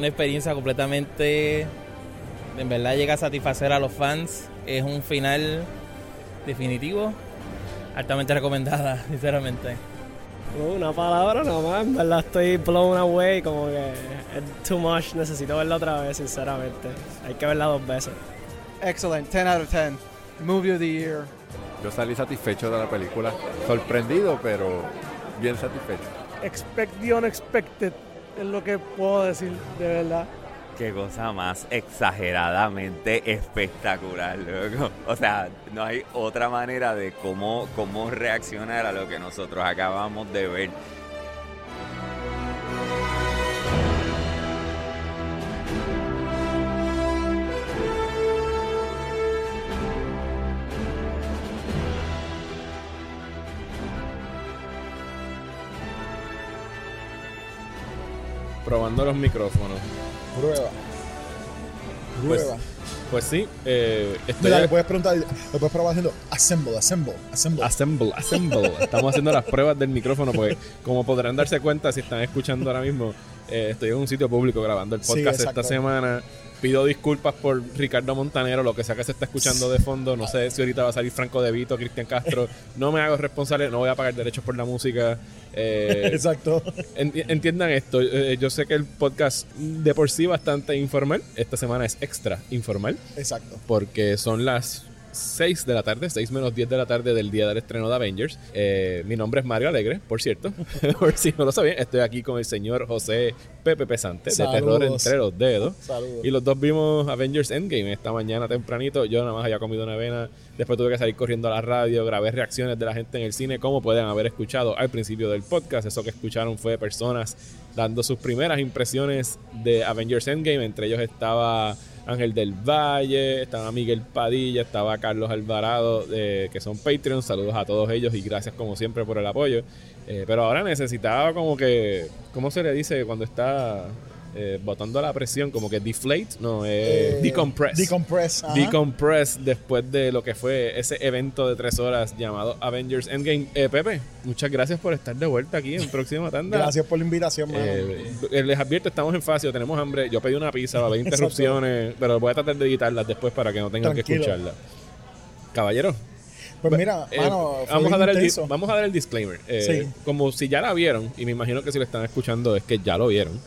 una experiencia completamente, en verdad llega a satisfacer a los fans. Es un final definitivo, altamente recomendada, sinceramente. Una palabra nada más, en verdad estoy blown away, como que es too much, necesito verla otra vez, sinceramente. Hay que verla dos veces. Excellent, 10 out of 10. Movie of the year. Yo salí satisfecho de la película, sorprendido, pero bien satisfecho. Expect the unexpected, es lo que puedo decir, de verdad. Qué cosa más exageradamente espectacular, loco. O sea, no hay otra manera de cómo, cómo reaccionar a lo que nosotros acabamos de ver. Probando los micrófonos. Prueba. Pues, Prueba. pues sí, eh, estoy Mira, le puedes preguntar, le puedes probar haciendo assemble, assemble, assemble. Assemble, assemble. Estamos haciendo las pruebas del micrófono porque, como podrán darse cuenta si están escuchando ahora mismo, eh, estoy en un sitio público grabando el Sí, podcast exacto. esta semana. Pido disculpas por Ricardo Montanero, lo que sea que se está escuchando de fondo. No sé si ahorita va a salir Franco De Vito, Cristian Castro. No me hago responsable, no voy a pagar derechos por la música. Eh, Exacto. Enti- entiendan esto, eh, yo sé que el podcast de por sí bastante informal, esta semana es extra informal, Exacto. porque son las 6 de la tarde, 6 menos 10 de la tarde del día del estreno de Avengers. Eh, mi nombre es Mario Alegre, por cierto, por si no lo sabían, estoy aquí con el señor José Pepe Pesante, de Terror Saludos. entre los dedos. Saludos. Y los dos vimos Avengers Endgame esta mañana tempranito. Yo nada más había comido una avena. Después tuve que salir corriendo a la radio. Grabé reacciones de la gente en el cine, como pueden haber escuchado al principio del podcast. Eso que escucharon fue personas dando sus primeras impresiones de Avengers Endgame. Entre ellos estaba Ángel del Valle, estaba Miguel Padilla, estaba Carlos Alvarado, eh, que son Patreon. Saludos a todos ellos y gracias como siempre por el apoyo. Eh, pero ahora necesitaba como que, ¿cómo se le dice cuando está eh, botando la presión? Como que deflate, no, eh, Eh, decompress. Decompress. ajá. Decompress después de lo que fue ese evento de tres horas llamado Avengers Endgame. Eh, Pepe, muchas gracias por estar de vuelta aquí en Próxima Tanda. Gracias por la invitación, mano. Eh, eh, les advierto, estamos en facio, tenemos hambre. Yo pedí una pizza, va a haber interrupciones, pero voy a tratar de editarlas después para que no tengan que escucharlas. Caballero, pues mira, eh, mano, vamos, a dar el, vamos a dar el disclaimer. Eh, Sí. Como si ya la vieron, y me imagino que si lo están escuchando es que ya lo vieron.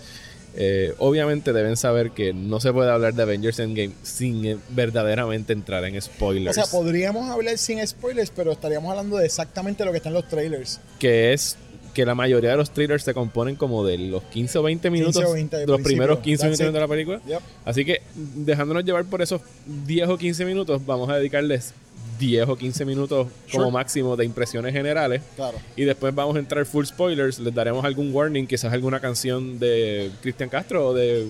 Eh, obviamente deben saber que no se puede hablar de Avengers Endgame sin eh, verdaderamente entrar en O spoilers. sea, podríamos hablar sin spoilers, pero estaríamos hablando de exactamente lo que está en los trailers. que es que la mayoría de los trailers se componen como de los 15 o 20 minutos, 15 o 20 de de los primeros 15 That's minutos it. de la película. Yep. Así que dejándonos llevar por esos 10 o 15 minutos, vamos a dedicarles 10 o 15 minutos como Sure. máximo de impresiones generales. Claro. Y después vamos a entrar full spoilers. Les daremos algún warning, quizás alguna canción de Cristian Castro o de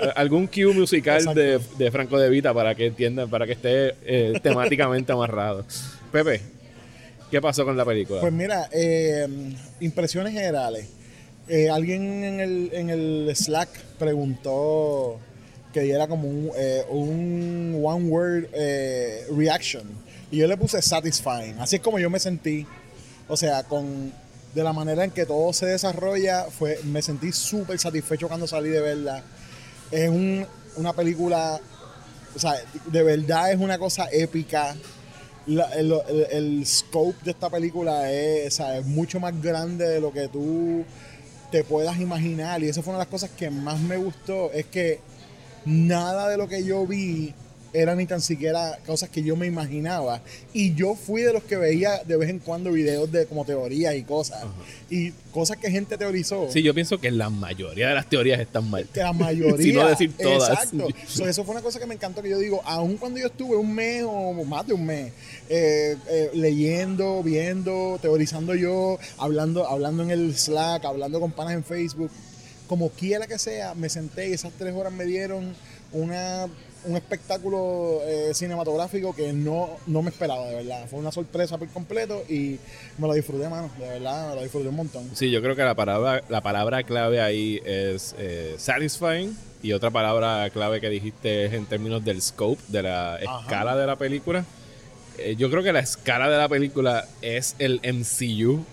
a- algún cue musical de, de Franco De Vita para que entiendan, para que esté eh, temáticamente amarrado. Pepe, ¿qué pasó con la película? Pues mira, eh, impresiones generales. Eh, alguien en el, en el Slack preguntó que diera como un, eh, un one word eh, reaction. Y yo le puse satisfying. Así es como yo me sentí. O sea, con de la manera en que todo se desarrolla, fue, me sentí súper satisfecho cuando salí de verla. Es un- una película, o sea, de verdad es una cosa épica. La- el, el- scope de esta película es, o sea, es mucho más grande de lo que tú te puedas imaginar. Y eso fue una de las cosas que más me gustó. Es que nada de lo que yo vi era ni tan siquiera cosas que yo me imaginaba. Y yo fui de los que veía de vez en cuando videos de como teorías y cosas. Y cosas que gente teorizó. Sí, yo pienso que la mayoría de las teorías están mal. Que la mayoría. Si no decir todas. Exacto. So, eso fue una cosa que me encantó que yo digo, aun cuando yo estuve un mes o más de un mes eh, eh, leyendo, viendo, teorizando yo, hablando, hablando en el Slack, hablando con panas en Facebook, como quiera que sea, me senté y esas tres horas me dieron una, un espectáculo eh, cinematográfico que no, no me esperaba, de verdad. Fue una sorpresa por completo y me lo disfruté, mano. De verdad, me lo disfruté un montón. Sí, yo creo que la palabra, la palabra clave ahí es eh, satisfying y otra palabra clave que dijiste es en términos del scope, de la Ajá. escala de la película. Eh, yo creo que la escala de la película es el MCU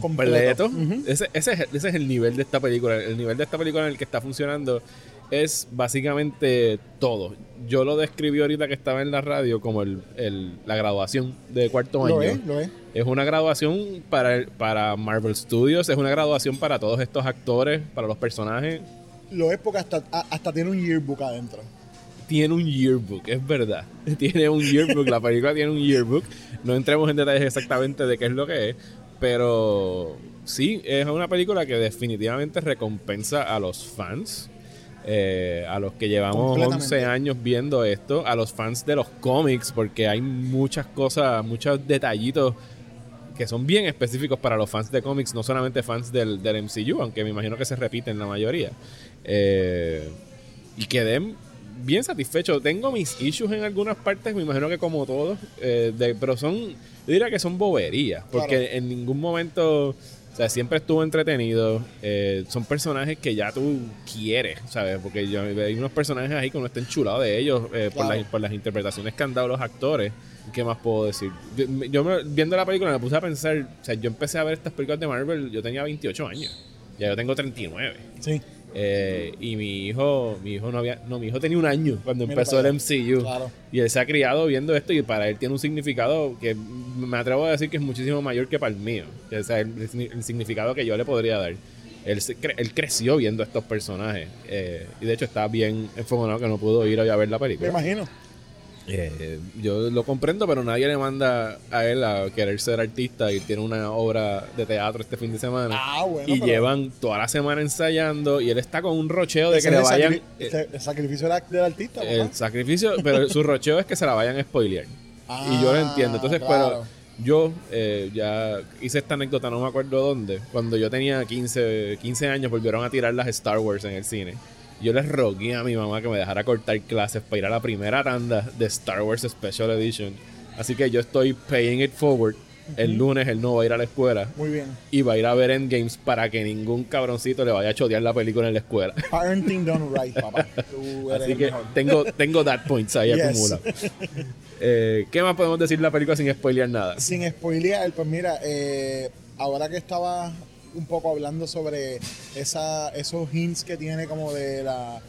completo. Ese, ese, es, ese es el nivel de esta película. El nivel de esta película en el que está funcionando es básicamente todo. Yo lo describí ahorita que estaba en la radio como el, el- la graduación de cuarto año. Lo es, lo es. Es una graduación para, para Marvel Studios, es una graduación para todos estos actores, para los personajes. Lo es porque hasta, hasta tiene un yearbook adentro. Tiene un yearbook, es verdad. Tiene un yearbook, la película tiene un yearbook. No entremos en detalles exactamente de qué es lo que es, pero sí, es una película que definitivamente recompensa a los fans. eh, a los que llevamos Completamente. 11 años viendo esto, a los fans de los cómics, porque hay muchas cosas, muchos detallitos que son bien específicos para los fans de cómics, no solamente fans del, del MCU, aunque me imagino que se repiten la mayoría. Eh, y quedé bien satisfecho. Tengo mis issues en algunas partes, me imagino que como todos, eh, de- pero son, yo diría que son boberías, porque Claro. en ningún momento, o sea, siempre estuvo entretenido. eh, son personajes que ya tú quieres, ¿sabes? Porque yo, hay unos personajes ahí que uno está enchulado de ellos eh, por, las, por las interpretaciones que han dado los actores. ¿Qué más puedo decir? Yo, yo me- viendo la película me puse a pensar, o sea, yo empecé a ver estas películas de Marvel, yo tenía 28 años, ya yo tengo 39. Sí. Eh, y mi hijo, mi hijo no había, no, mi hijo tenía un año cuando Mira empezó el MCU. Claro. Y él se ha criado viendo esto y para él tiene un significado que me atrevo a decir que es muchísimo mayor que para el mío. O sea, el, el significado que yo le podría dar. Él, cre- él creció viendo estos personajes. eh, y de hecho está bien enfogonado que no pudo ir a ver la Me película. imagino. Eh, yo lo comprendo, pero nadie le manda a él a querer ser artista y tiene una obra de teatro este fin de semana. Ah, bueno. y pero llevan toda la semana ensayando y él está con un rocheo de que le el vayan... ese- el sacrificio del, artista. El papá. sacrificio, pero su rocheo es que se la vayan a spoilear. y yo lo Ah, entiendo. Entonces, claro. pero yo eh, ya hice esta anécdota, no me acuerdo dónde. Cuando yo tenía 15, 15 años, volvieron a tirar las Star Wars en el cine. Yo les rogué a mi mamá que me dejara cortar clases para ir a la primera tanda de Star Wars Special Edition. Así que yo estoy paying it forward. El lunes él no va a ir a la escuela Muy bien. y va a ir a ver Endgames para que ningún cabroncito le vaya a chotear la película en la escuela. Parenting done right, papá. Tú eres Así que mejor. tengo, tengo that points ahí Yes. acumulados. Eh, ¿Qué más podemos decir de la película sin spoilear nada? Sin spoilear, pues mira, eh, ahora que estaba un poco hablando sobre esa, esos hints que tiene como de la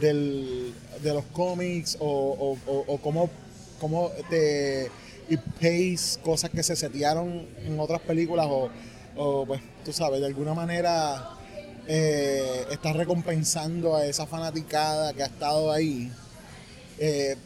del, de los cómics o, o, cómo, cómo te y pace cosas que se setearon en otras películas o, o, pues tú sabes, de alguna manera eh, estás recompensando a esa fanaticada que ha estado ahí. Eh,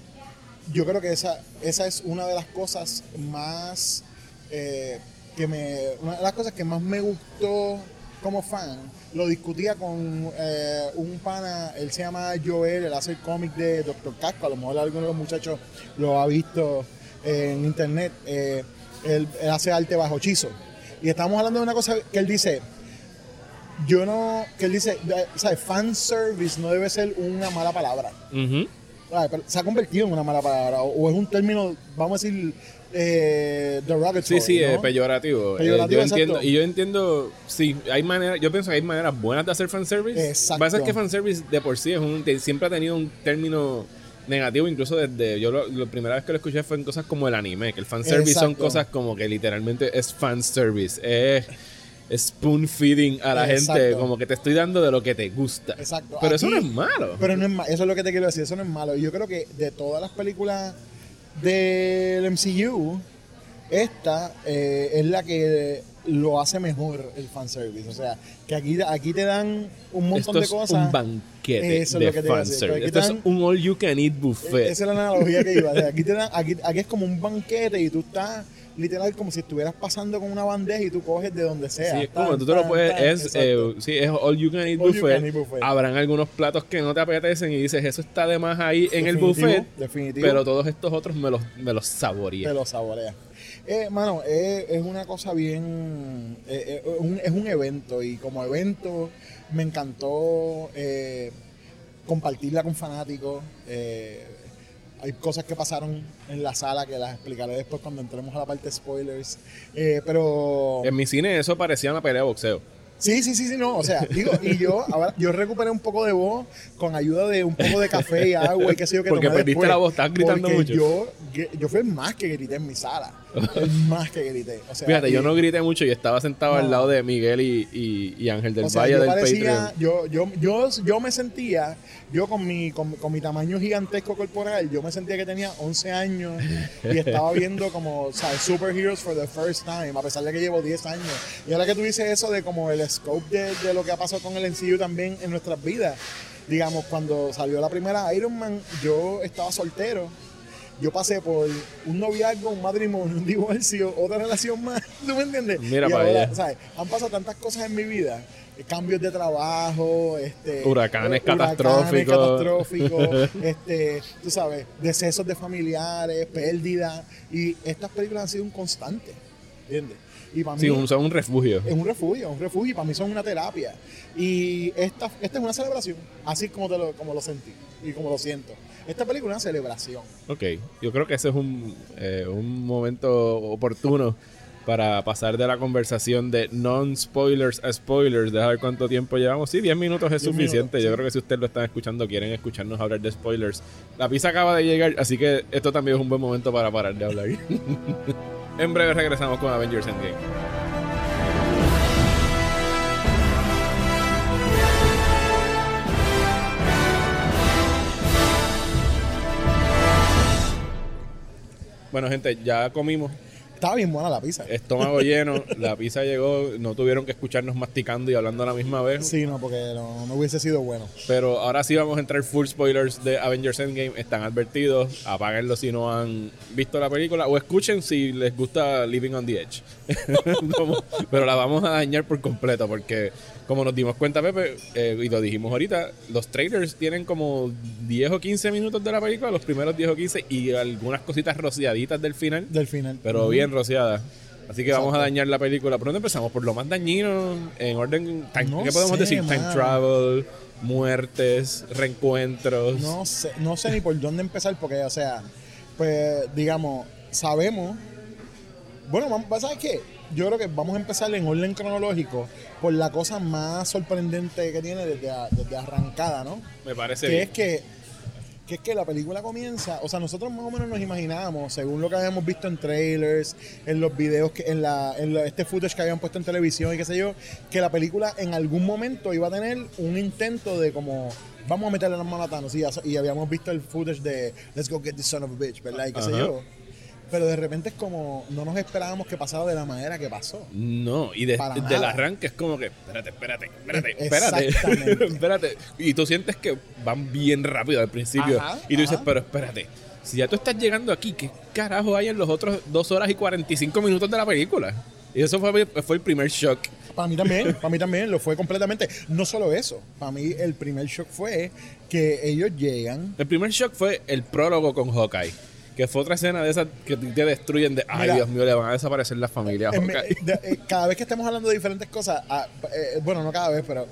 yo creo que esa, esa es una de las cosas más eh, que me. Una de las cosas que más me gustó como fan. Lo discutía con eh, un pana, él se llama Joel, él hace el cómic de Doctor Casco, a lo mejor alguno de los muchachos lo ha visto eh, en internet. Eh, él, él hace arte bajo hechizo. Y estamos hablando de una cosa que él dice, yo no, que él dice, ¿sabes? Fan service no debe ser una mala palabra. Pero se ha convertido en una mala palabra o, o es un término, vamos a decir, eh, derogatory. Sí, sí, ¿no? es peyorativo. Eh, yo entiendo, y yo entiendo, sí, hay maneras, yo pienso que hay maneras buenas de hacer fanservice. Lo Exacto. que pasa es que fanservice de por sí es un, siempre ha tenido un término negativo, incluso desde, yo lo, la primera vez que lo escuché fue en cosas como el anime, que el fanservice son Exacto. cosas como que literalmente es fanservice, es spoon feeding a la Exacto. gente, como que te estoy dando de lo que te gusta. Exacto. Pero eso no es malo. Pero no es ma- eso es lo que te quiero decir, eso no es malo. Y Yo creo que de todas las películas del MCU, esta eh, es la que lo hace mejor el fanservice. O sea, que aquí, aquí te dan un montón Esto de es cosas. un banquete Eso es lo de que fanservice. Esto es un all you can eat buffet. Esa es la analogía que iba. O sea, aquí, te dan, aquí, aquí es como un banquete y tú estás literal como si estuvieras pasando con una bandeja y tú coges de donde sea. Sí, es como tú te lo puedes, tan. es, eh, sí, es all you can eat All buffet. can eat buffet. Habrán algunos platos que no te apetecen y dices, eso está de más ahí en el buffet, Definitivo. pero todos estos otros me los, me los saboreé. te lo saborea. Eh, mano, eh, es una cosa bien. eh, eh, un- es un evento y como evento me encantó compartirla con fanáticos. Hay cosas que pasaron en la sala que las explicaré después cuando entremos a la parte de spoilers. Eh, pero. En mi cine eso parecía una pelea de boxeo. Sí, sí, sí, sí, no. O sea, digo, y yo ahora yo recuperé un poco de voz con ayuda de un poco de café y agua y qué sé yo que Porque perdiste después. la voz, estabas gritando Porque mucho. Yo, yo fui el más que grité en mi sala. El más que grité. O sea, Fíjate, yo no grité mucho y estaba sentado al lado de Miguel y, y- y Ángel del o sea, Valle yo del parecía, Patreon. yo, yo, yo, yo me sentía, yo con mi, con, con mi tamaño gigantesco corporal, yo me sentía que tenía 11 años y estaba viendo como, ¿sabes? Superheroes for the first time, a pesar de que llevo 10 años. Y ahora que tú dices eso de como el scope de, de lo que ha pasado con el MCU también en nuestras vidas, digamos, cuando salió la primera Iron Man, yo estaba soltero. Yo pasé por un noviazgo, un matrimonio, un divorcio, otra relación más. ¿Tú me entiendes? Mira Y para ahora, allá. ¿sabes? Han pasado tantas cosas en mi vida. Eh, Cambios de trabajo, este, Huracanes catastróficos. catastróficos, este, tú sabes, decesos de familiares, pérdidas. Y estas películas han sido un constante. ¿Entiendes? Y para Sí, mí un- son un refugio. es un refugio, un refugio. Y para mí son una terapia. Y esta, esta es una celebración, así como, te lo, como lo sentí y como lo siento. Esta película es una celebración. Ok, yo creo que ese es un, eh, un momento oportuno para pasar de la conversación de non-spoilers a spoilers. Deja ver cuánto tiempo llevamos. Sí, 10 minutos es 10 suficiente. minutos, yo sí. creo que si ustedes lo están escuchando, quieren escucharnos hablar de spoilers. La pizza acaba de llegar, así que esto también es un buen momento para parar de hablar. en breve regresamos con Avengers Endgame. Bueno, gente, ya comimos. Estaba bien buena la pizza. Estómago lleno, la pizza llegó, no tuvieron que escucharnos masticando y hablando a la misma vez. Sí, no, porque no, no hubiese sido bueno. Pero ahora sí vamos a entrar full spoilers de Avengers Endgame. Están advertidos. Apáguenlo si no han visto la película. O escuchen si les gusta Living on the Edge. Pero la vamos a dañar por completo. Porque, como nos dimos cuenta, Pepe, eh, y lo dijimos ahorita, los trailers tienen como 10 o 15 minutos de la película, los primeros 10 o 15, y algunas cositas rociaditas del final. Del final. Pero bien rociadas. Así que vamos a dañar la película. ¿Por dónde empezamos? Por lo más dañino, en orden. time- No ¿Qué podemos sé, decir? Time travel, muertes, reencuentros. No sé, no sé ni por dónde empezar, porque, o sea, pues, digamos, sabemos. Bueno, ¿sabes qué? Yo creo que vamos a empezar en orden cronológico por la cosa más sorprendente que tiene desde, a- desde arrancada, ¿no? Me parece que bien. es que, que es que la película comienza, o sea, nosotros más o menos nos imaginábamos, según lo que habíamos visto en trailers, en los videos, que, en, la, en la- este footage que habían puesto en televisión y qué sé yo, que la película en algún momento iba a tener un intento de como, vamos a meterle las manos a Thanos, y, y habíamos visto el footage de Let's go get this son of a bitch, ¿verdad? Y qué sé yo. Pero de repente es como, no nos esperábamos que pasara de la manera que pasó. No, y de- del arranque es como que, espérate, espérate, espérate, E- espérate, espérate. Y tú sientes que van bien rápido al principio. Ajá, y tú dices, ajá. pero espérate, si ya tú estás llegando aquí, ¿qué carajo hay en los otros dos horas y 45 minutos de la película? Y eso fue, fue el primer shock. Para mí también, para mí también lo fue completamente. No solo eso, para mí el primer shock fue que ellos llegan. El primer shock fue el prólogo con Hawkeye. Que fue otra escena de esas que te destruyen de, ay Mira, Dios mío, le van a desaparecer las familias a en de- eh, cada vez que estemos hablando de diferentes cosas, ah, eh, bueno, no cada vez, pero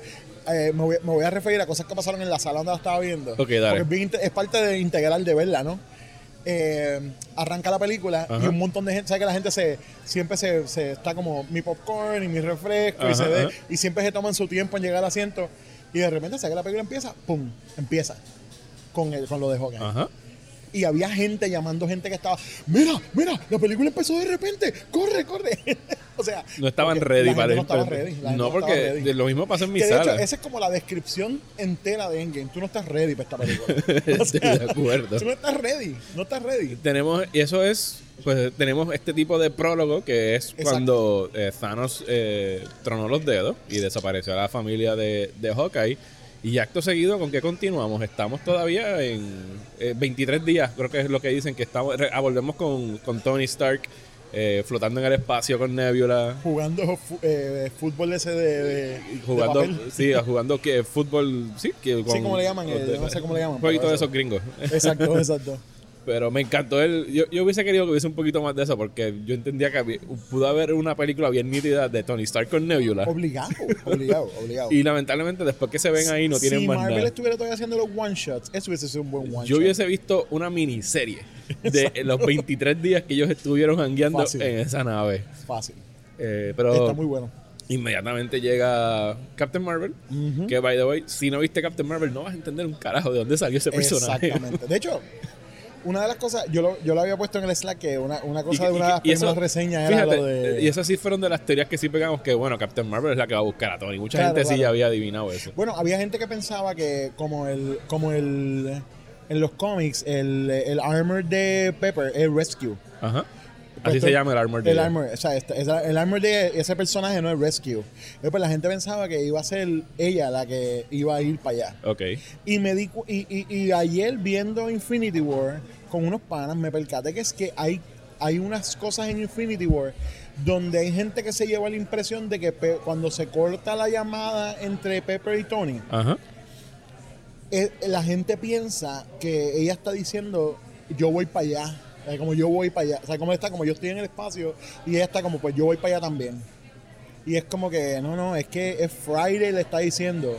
eh, me, voy, me voy a referir a cosas que pasaron en la sala donde la estaba viendo. Ok, dale. Porque es, es parte de integral de verla, ¿no? Eh, arranca la película y Ajá. un montón de gente, ¿sabes que la gente se siempre se, se está como mi popcorn y mi refresco y Ajá, se ve ajá. y siempre se toman su tiempo en llegar al asiento y de repente, ¿sabes que la película empieza? ¡Pum! Empieza con, el, con lo de Hawkeye. Ajá. Y había gente llamando gente que estaba, mira, mira, la película empezó de repente, corre, corre. o sea, No estaban ready para no estaba ready. No, porque ready. lo mismo pasó en mi Que de hecho, sala. esa es como la descripción entera de Endgame. Tú no estás ready para esta película. O Estoy sea, de acuerdo. Tú no estás ready, no estás ready. Tenemos, y eso es, pues tenemos este tipo de prólogo que es Exacto. cuando eh, Thanos eh, tronó los dedos y desapareció a la familia de, de Hawkeye. Y acto seguido, ¿con qué continuamos? Estamos todavía en eh, 23 días, creo que es lo que dicen, que estamos, ah, volvemos con, con Tony Stark eh, flotando en el espacio con Nebula. Jugando eh, fútbol ese de, de- de Jugando, papel. sí, jugando que fútbol, sí, que Sí, ¿cómo le llaman? Eh, no sé cómo le llaman, Un jueguito de eso. esos gringos. Exacto, exacto. Pero me encantó el. Yo, yo hubiese querido que hubiese un poquito más de eso, porque yo entendía que había- pudo haber una película bien nítida de Tony Stark con Nebula. Obligado, obligado, obligado. Y lamentablemente, después que se ven ahí, no tienen si más Marvel nada. estuviera todavía haciendo los one shots, eso hubiese sido un buen one Yo shot. hubiese visto una miniserie de los 23 días que ellos estuvieron jangueando Fácil. en esa nave. Fácil. Eh, pero Está muy bueno. inmediatamente llega Captain Marvel. Que, by the way, si no viste Captain Marvel, no vas a entender un carajo de dónde salió ese personaje. Exactamente. De hecho, una de las cosas, yo lo, yo lo había puesto en el Slack, que una, una cosa Y- de y- una de las eso- primeras reseñas era Fíjate, lo de... y esas sí fueron de las teorías que sí pegamos que, bueno, Captain Marvel es la que va a buscar a Tony. Mucha Claro, gente sí ya había adivinado eso. Bueno, había gente que pensaba que como el, como el, en los cómics, el, el armor de Pepper es Rescue. Ajá. Así se llama el armor de El armor, o sea, esta- esa- el armor de ese personaje no es Rescue. Entonces, pues la gente pensaba que iba a ser ella la que iba a ir para allá. Ok. Y me di y, y- y ayer viendo Infinity War con unos panas me percaté que es que hay, hay unas cosas en Infinity War donde hay gente que se lleva la impresión de que Pe- cuando se corta la llamada entre Pepper y Tony, Ajá. eh, la gente piensa que ella está diciendo yo voy para allá. Sea, como yo voy para allá. O sea, como está, como yo estoy en el espacio y ella está como pues yo voy para allá también. Y es como que, no, no, es que es Friday le está diciendo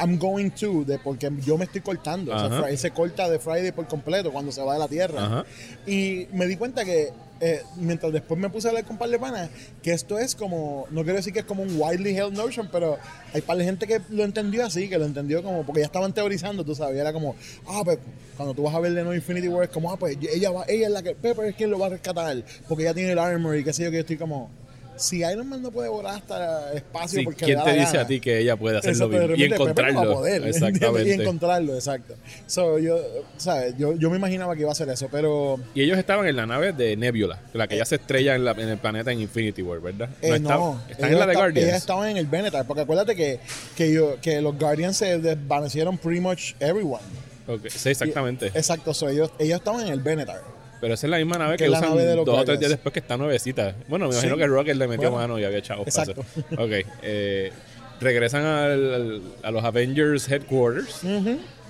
I'm going to, de porque yo me estoy cortando. O sea. Friday se corta de Friday por completo cuando se va de la Tierra. Y me di cuenta que, eh, mientras después me puse a hablar con un par de panas, que esto es como, no quiero decir que es como un widely held notion, pero hay par de gente que lo entendió así, que lo entendió como, porque ya estaban teorizando, tú sabes, era como, ah, pues cuando tú vas a ver de nuevo Infinity War, es como, ah, pues ella, va, ella es la que, Pepper es quien lo va a rescatar, porque ella tiene el armor y qué sé yo, que yo estoy como, si Iron Man no puede volar hasta el espacio Sí, porque ¿Quién le da te la dice gana? a ti que ella puede hacerlo bien? y no encontrarlo? poder. Exactamente. Y encontrarlo, exacto. So, yo, ¿sabes? Yo, yo me imaginaba que iba a ser eso, pero Y ellos estaban en la nave de Nebula, la que ya se estrella en, la- en el planeta en Infinity War, ¿verdad? Eh, está- no, están ellos en la de esta- Guardians. Ellas estaban en el Benetar, porque acuérdate que, que, yo, que los Guardians se desvanecieron pretty much everyone. Ok, Sí, exactamente. Y- exacto, so ellos, ellos estaban en el Benetar. Pero esa es la misma nave Que usan nave dos o tres días después que está nuevecita. Bueno, me imagino Sí. que Rocket le metió Bueno, mano y había chavos para exacto. eso. Ok. eh, regresan al- al- a los Avengers Headquarters.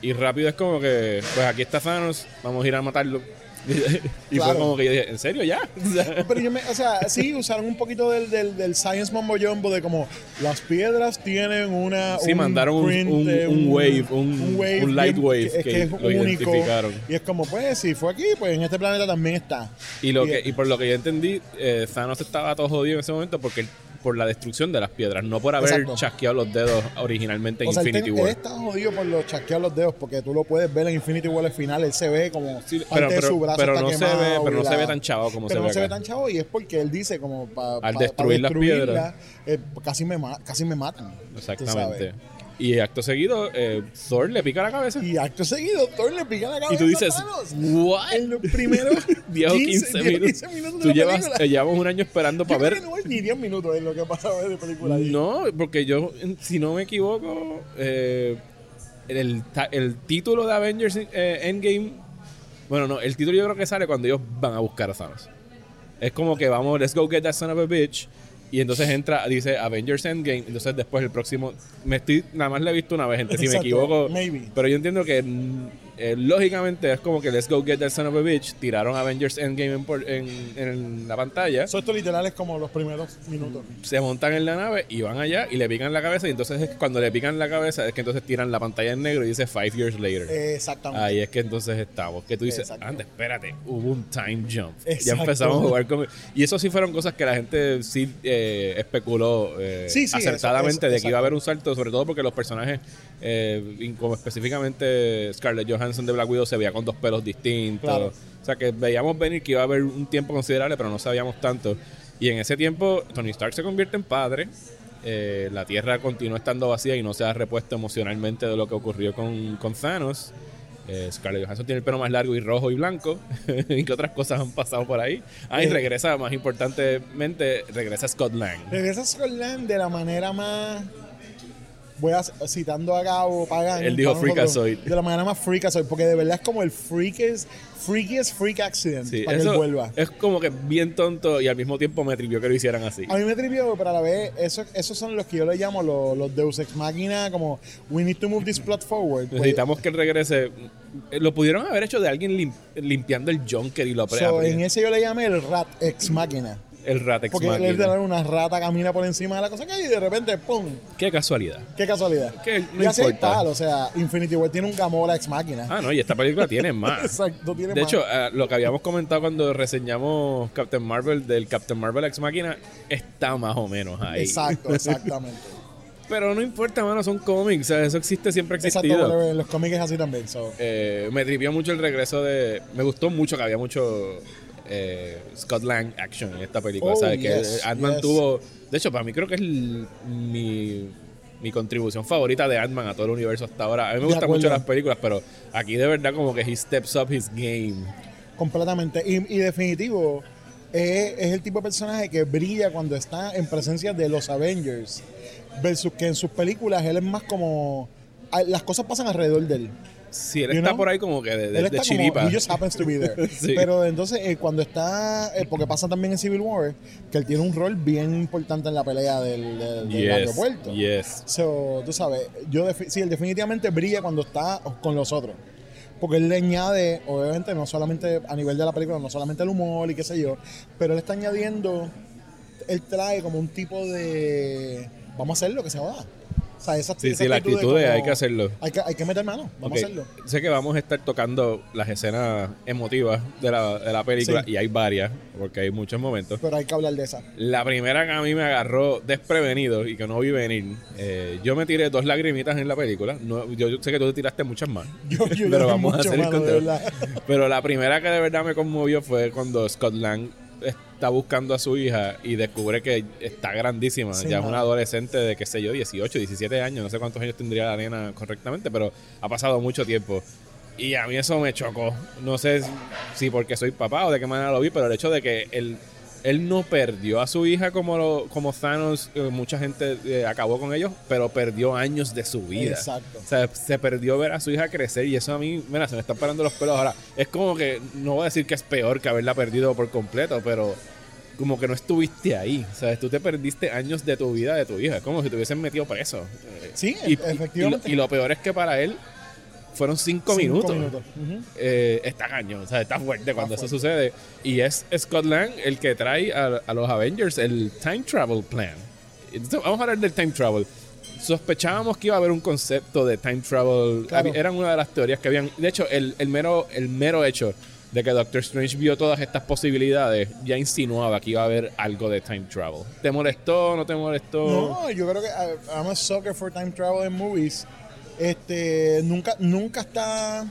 Y rápido es como que, pues aquí está Thanos, vamos a ir a matarlo. Y Claro. fue como que yo dije, ¿en serio ya? Pero yo me, o sea, sí, usaron un poquito del, del, del science mumbo jumbo de como las piedras tienen una. Sí, mandaron un- print un- de un wave, un- un light wave que, que que es lo único. identificaron. Y es como, pues, si fue aquí, pues en este planeta también está. Y, lo Y- que, y por lo que yo entendí, eh, Thanos estaba todo jodido en ese momento porque él- por la destrucción de las piedras, no por haber Exacto. chasqueado los dedos originalmente en O sea, él, Infinity ten- él War. está jodido por los chasqueados los dedos, porque tú lo puedes ver en Infinity War al final, él se ve como Sí, parte pero, de su brazo pero está no se quemado ve, pero no se ve tan chavo como pero se no ve se ve tan chavo y es porque él dice como para Al destruir las piedras. casi me casi me matan. Exactamente. Y acto seguido, eh, Thor le pica la cabeza. Y acto seguido Thor le pica la cabeza Y tú dices. ¿what? En los primeros 10 o 15, 10 minutos. 15 minutos de Tú llevas, eh, llevamos un año esperando para ver. que no es ni 10 minutos en lo que ha pasado de película ahí. No, porque yo, si no me equivoco, eh, el, el título de Avengers eh, Endgame. Bueno, no, el título yo creo que sale cuando ellos van a buscar a Thanos. Es como que vamos, let's go get that son of a bitch. Y entonces entra, dice Avengers Endgame. Entonces después el próximo. Me estoy, nada más le he visto una vez, gente. Si me equivoco. maybe. Pero yo entiendo que eh, lógicamente es como que let's go get that son of a bitch. Tiraron Avengers Endgame en, por- en, en la pantalla. So, esto literal es como los primeros minutos. se montan en la nave y van allá y le pican la cabeza y entonces es cuando le pican la cabeza es que entonces tiran la pantalla en negro y dice five years later. Exactamente. Ahí es que entonces estamos. Que tú dices, anda, espérate, hubo un time jump. Ya Exacto. empezamos a jugar con... Y eso sí fueron cosas que la gente sí eh, especuló eh, Sí, sí, acertadamente eso- eso, de que iba a haber un salto, sobre todo porque los personajes, eh, como específicamente Scarlett Johansson de Black Widow se veía con dos pelos distintos. Claro. O sea que veíamos venir que iba a haber un tiempo considerable, pero no sabíamos tanto. Y en ese tiempo, Tony Stark se convierte en padre. eh, la Tierra continúa estando vacía y no se ha repuesto emocionalmente de lo que ocurrió con, con Thanos. Eh, Scarlett Johansson tiene el pelo más largo y rojo y blanco. ¿Y qué otras cosas han pasado por ahí? Ah, y Eh. regresa, más importantemente, regresa Scott Lang. Regresa Scotland de la manera más. Voy a citando a Gabo Pagan. Él dijo freakazoid. De la manera más freakazoid, porque de verdad es como el freakest, freakiest freak accident Sí, para que él vuelva. es como que bien tonto y al mismo tiempo me trivió que lo hicieran así. A mí me trivió, pero a la vez, eso, esos son los que yo le llamo los, los Deus Ex Machina, como we need to move this plot forward. Pues, Necesitamos que él regrese. Eh, Lo pudieron haber hecho de alguien lim- limpiando el Junker y lo so, en ese yo le llamé el Rat Ex Máquina. El Ratex Porque él de una rata camina por encima de la cosa que hay y de repente, ¡pum! Qué casualidad. ¡Qué casualidad! Que no y así importa. tal, o sea, Infinity War tiene un Gamora Ex Máquina. Ah, no, y esta película tiene más. Exacto, tiene De más. hecho, eh, lo que habíamos comentado cuando reseñamos Captain Marvel del Captain Marvel Ex Machina está más o menos ahí. Exacto, exactamente. Pero no importa, mano, son cómics. o sea, eso existe, siempre ha Exacto, existido. whatever, los cómics es así también. so. Eh, me tripió mucho el regreso de. Me gustó mucho que había mucho eh, Scott Lang action en esta película. Oh, ¿sabes? Que yes, Ant-Man yes. tuvo. De hecho, para mí creo que es el- mi, mi contribución favorita de Ant-Man a todo el universo hasta ahora. A mí me gustan mucho las películas, pero aquí de verdad como que he steps up his game. Completamente. Y, y definitivo, es, es el tipo de personaje que brilla cuando está en presencia de los Avengers. Versus que en sus películas él es más como. Las cosas pasan alrededor de él. Sí, él You está know? por ahí como que de, de, él de está chiripa. como. He just happens to be there. Sí. Pero entonces, eh, cuando está. eh, porque pasa también en Civil War, que él tiene un rol bien importante en la pelea del, del- del Yes, aeropuerto. yes. So, tú sabes, yo sí, él definitivamente brilla cuando está con los otros. Porque él le añade, obviamente, no solamente a nivel de la película, no solamente el humor y qué sé yo, pero él está añadiendo, él trae como un tipo de, vamos a hacer lo que se va. O sea, esa, Sí, esa sí, la actitud de como, hay que hacerlo. Hay que, hay que meter mano, vamos a hacerlo. Sé que vamos a estar tocando las escenas emotivas de la, de la película Sí. y hay varias, porque hay muchos momentos. Pero hay que hablar de esa. La primera que a mí me agarró desprevenido y que no vi venir, eh, yo me tiré dos lagrimitas en la película. No, yo, yo sé que tú te tiraste muchas más. Yo, yo Pero vamos a hacer el mano. Pero la primera que de verdad me conmovió fue cuando Scott Lang está buscando a su hija y descubre que está grandísima. Sí, ya es una adolescente de, qué sé yo, 18, 17 años. No sé cuántos años tendría la nena correctamente, pero ha pasado mucho tiempo. Y a mí eso me chocó. No sé si porque soy papá o de qué manera lo vi, pero el hecho de que él, él no perdió a su hija como, lo- como Thanos, eh, mucha gente eh, acabó con ellos, pero perdió años de su vida. Exacto. O sea, se perdió ver a su hija crecer y eso a mí, mira, se me están parando los pelos ahora. Es como que, no voy a decir que es peor que haberla perdido por completo, pero como que no estuviste ahí. O sea, tú te perdiste años de tu vida de tu hija. Es como si te hubiesen metido preso. Sí, y, efectivamente. Y, lo, y lo peor es que para él fueron cinco, minutos. Ujú. Eh, está cañón, o sea, está fuerte cuando eso sucede. Y es Scott Lang el que trae a, a los Avengers el Time Travel Plan. Entonces, vamos a hablar del Time Travel. Sospechábamos que iba a haber un concepto de Time Travel. Claro. Eran una de las teorías que habían. De hecho, el, el mero, el mero hecho de que Doctor Strange vio todas estas posibilidades ya insinuaba que iba a haber algo de Time Travel. ¿Te molestó? ¿No te molestó? No, yo creo que uh, I'm a sucker for time travel in movies. Este, nunca, nunca está.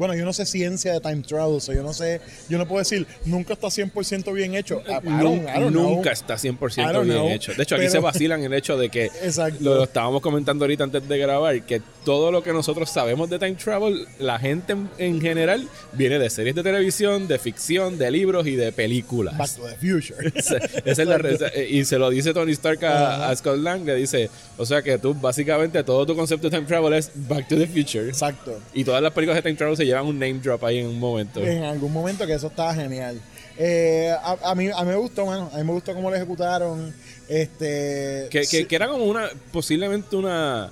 Bueno, yo no sé ciencia de time travel, so yo no sé, yo no puedo decir, nunca está 100% bien hecho. I- I don't- Nun- I don't know. nunca está 100% I don't bien know, hecho. De hecho, aquí pero- se vacilan el hecho de que lo, lo estábamos comentando ahorita antes de grabar, que todo lo que nosotros sabemos de time travel, la gente en, en general viene de series de televisión, de ficción, de libros y de películas. Back to the Future. Esa- esa es la re- esa- y se lo dice Tony Stark a, a Scott Lang, le dice, o sea que tú básicamente todo tu concepto de time travel es Back to the Future. Exacto. Y todas las películas de time travel se llevan un name drop ahí en un momento. En algún momento que eso estaba genial. Eh, a, a mí, a mí me gustó, mano. A mí me gustó cómo lo ejecutaron. Este. Que, que, sí, que era como una, posiblemente una...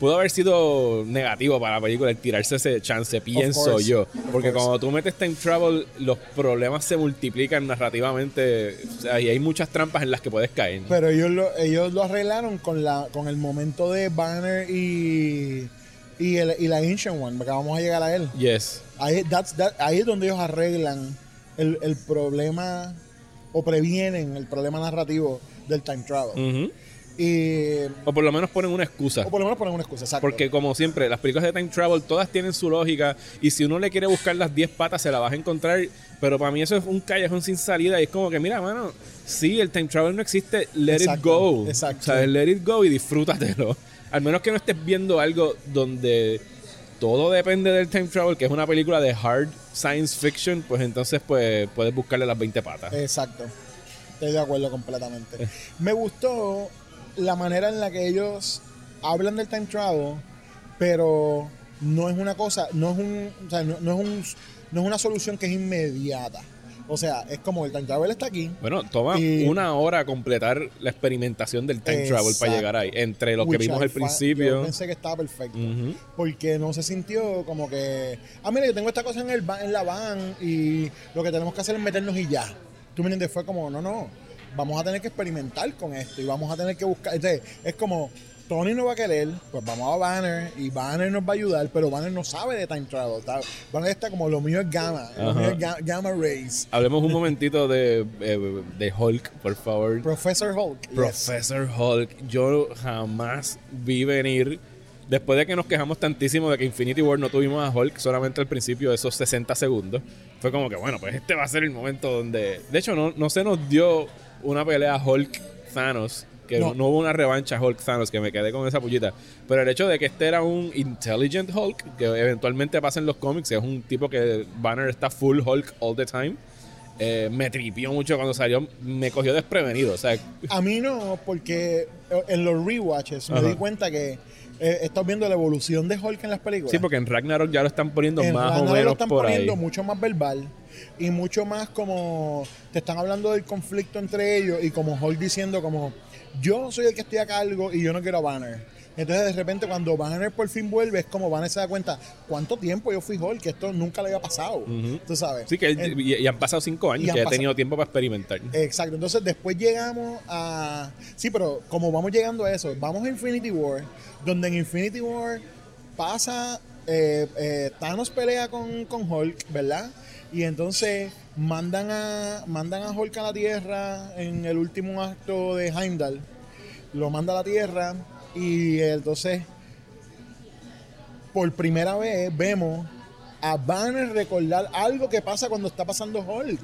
Pudo haber sido negativo para la película el tirarse ese chance, pienso course, yo. Porque cuando tú metes time travel, los problemas se multiplican narrativamente. O sea, y hay muchas trampas en las que puedes caer. Pero ellos lo, ellos lo arreglaron con la con el momento de Banner y. Y, el, y la Ancient One, porque vamos a llegar a él. Yes. Ahí, that's- that- ahí es donde ellos arreglan el, el problema o previenen el problema narrativo del time travel. Ujú. Y. O por lo menos ponen una excusa. O por lo menos ponen una excusa, exacto. Porque como siempre, las películas de time travel todas tienen su lógica y si uno le quiere buscar las 10 patas se la vas a encontrar, pero para mí eso es un callejón sin salida y es como que mira, mano, sí, el time travel no existe, let Exacto, it go. exacto. O sea, let it go y disfrútatelo. Al menos que no estés viendo algo donde todo depende del time travel, que es una película de hard science fiction, pues entonces pues puedes buscarle las 20 patas. Exacto. Estoy de acuerdo completamente. Me gustó la manera en la que ellos hablan del time travel, pero no es una cosa, no es un, o sea, no, no es un, no es una solución que es inmediata. O sea, es como el time travel está aquí. Bueno, toma Y- una hora completar la experimentación del time travel para llegar ahí. Entre lo que vimos I al principio. Yo pensé que estaba perfecto. Porque no se sintió como que, ah, mira, yo tengo esta cosa en, el va- en la van y lo que tenemos que hacer es meternos y ya. Tú me entiendes, fue como, no, no. vamos a tener que experimentar con esto y vamos a tener que buscar. Entonces, es como Tony no va a querer, pues vamos a Banner y Banner nos va a ayudar, pero Banner no sabe de time travel. Banner está como lo mío es gamma, lo mío es ga- gamma rays. Hablemos un momentito de, eh, de Hulk, por favor. Professor Hulk. yes. Professor Hulk, yo jamás vi venir. Después de que nos quejamos tantísimo de que Infinity War no tuvimos a Hulk solamente al principio de esos 60 segundos, fue como que, bueno, pues este va a ser el momento donde. De hecho, no, no se nos dio una pelea Hulk-Thanos, que no. No. hubo una revancha Hulk-Thanos, que me quedé con esa pullita. Pero el hecho de que este era un Intelligent Hulk, que eventualmente pasa en los cómics, es un tipo que Banner está full Hulk all the time. eh, me tripió mucho cuando salió, me cogió desprevenido. O sea, A mí no, porque en los rewatches me Ajá. di cuenta que eh, estado viendo la evolución de Hulk en las películas. Sí, porque en Ragnarok ya lo están poniendo en más o Ragnarok menos lo están por poniendo ahí. mucho más verbal y mucho más como te están hablando del conflicto entre ellos y como Hulk diciendo como yo soy el que estoy a cargo y yo no quiero a Banner. Entonces de repente cuando Banner por fin vuelve es como Banner se da cuenta cuánto tiempo yo fui Hulk, que esto nunca le había pasado. Ujú. Tú sabes. Sí, que En- y, y han pasado cinco años que he pasado- tenido tiempo para experimentar. Exacto, entonces después llegamos a... Sí, pero como vamos llegando a eso, vamos a Infinity War, donde en Infinity War pasa, eh, eh, Thanos pelea con, con Hulk, ¿verdad? Y entonces mandan a, mandan a Hulk a la Tierra en el último acto de Heimdall, lo manda a la Tierra y entonces por primera vez vemos a Banner recordar algo que pasa cuando está pasando Hulk.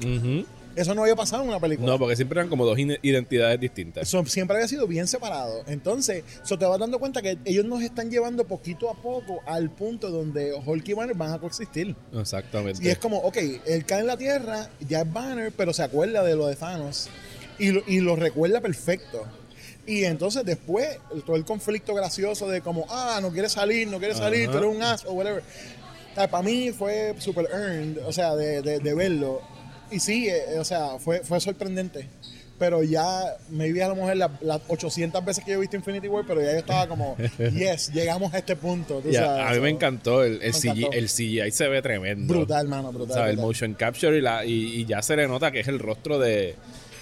Eso no había pasado en una película. No, porque siempre eran como dos identidades distintas. Eso siempre había sido bien separado. Entonces, eso te vas dando cuenta que ellos nos están llevando poquito a poco al punto donde Hulk y Banner van a coexistir. Exactamente. Y es como, ok, él cae en la tierra, ya es Banner, pero se acuerda de lo de Thanos y lo, y lo recuerda perfecto. Y entonces después, el- todo el conflicto gracioso de como, ah, no quiere salir, no quiere salir, tú eres un as o whatever. O sea, para mí fue super earned, o sea, de, de- de verlo. Y sí, eh, o sea, fue, fue sorprendente. Pero ya, me vi a lo mejor las, las 800 veces que yo he visto Infinity War, pero ya yo estaba como, yes, llegamos a este punto. tú a, sabes, a mí me encantó. El, el, Me CGI, encantó. el CGI se ve tremendo. Brutal, mano, brutal. ¿Sabes? El brutal. motion capture y, la, y, y ya se le nota que es el rostro de,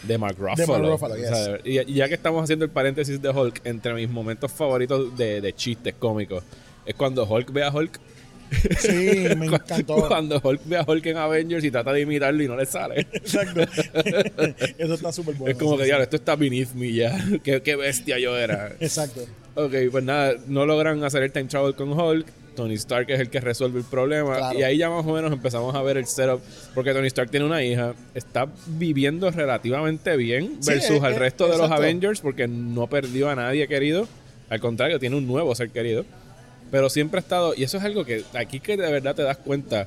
de Mark Ruffalo. Mark Ruffalo, yes. Y, y ya que estamos haciendo el paréntesis de Hulk, entre mis momentos favoritos de, de chistes cómicos es cuando Hulk ve a Hulk. Sí, me encantó. Cuando Hulk ve a Hulk en Avengers y trata de imitarlo y no le sale. Exacto. Eso está súper bueno. es como que, diablo, esto está beneath me ya. qué, qué bestia yo era. Exacto. Ok, pues nada, no logran hacer el time travel con Hulk. Tony Stark es el que resuelve el problema. Claro. Y ahí ya más o menos empezamos a ver el setup. Porque Tony Stark tiene una hija. Está viviendo relativamente bien Sí, versus al resto de los. Avengers. Porque no perdió a nadie querido. Al contrario, tiene un nuevo ser querido. Pero siempre ha estado. Y eso es algo que aquí que de verdad te das cuenta.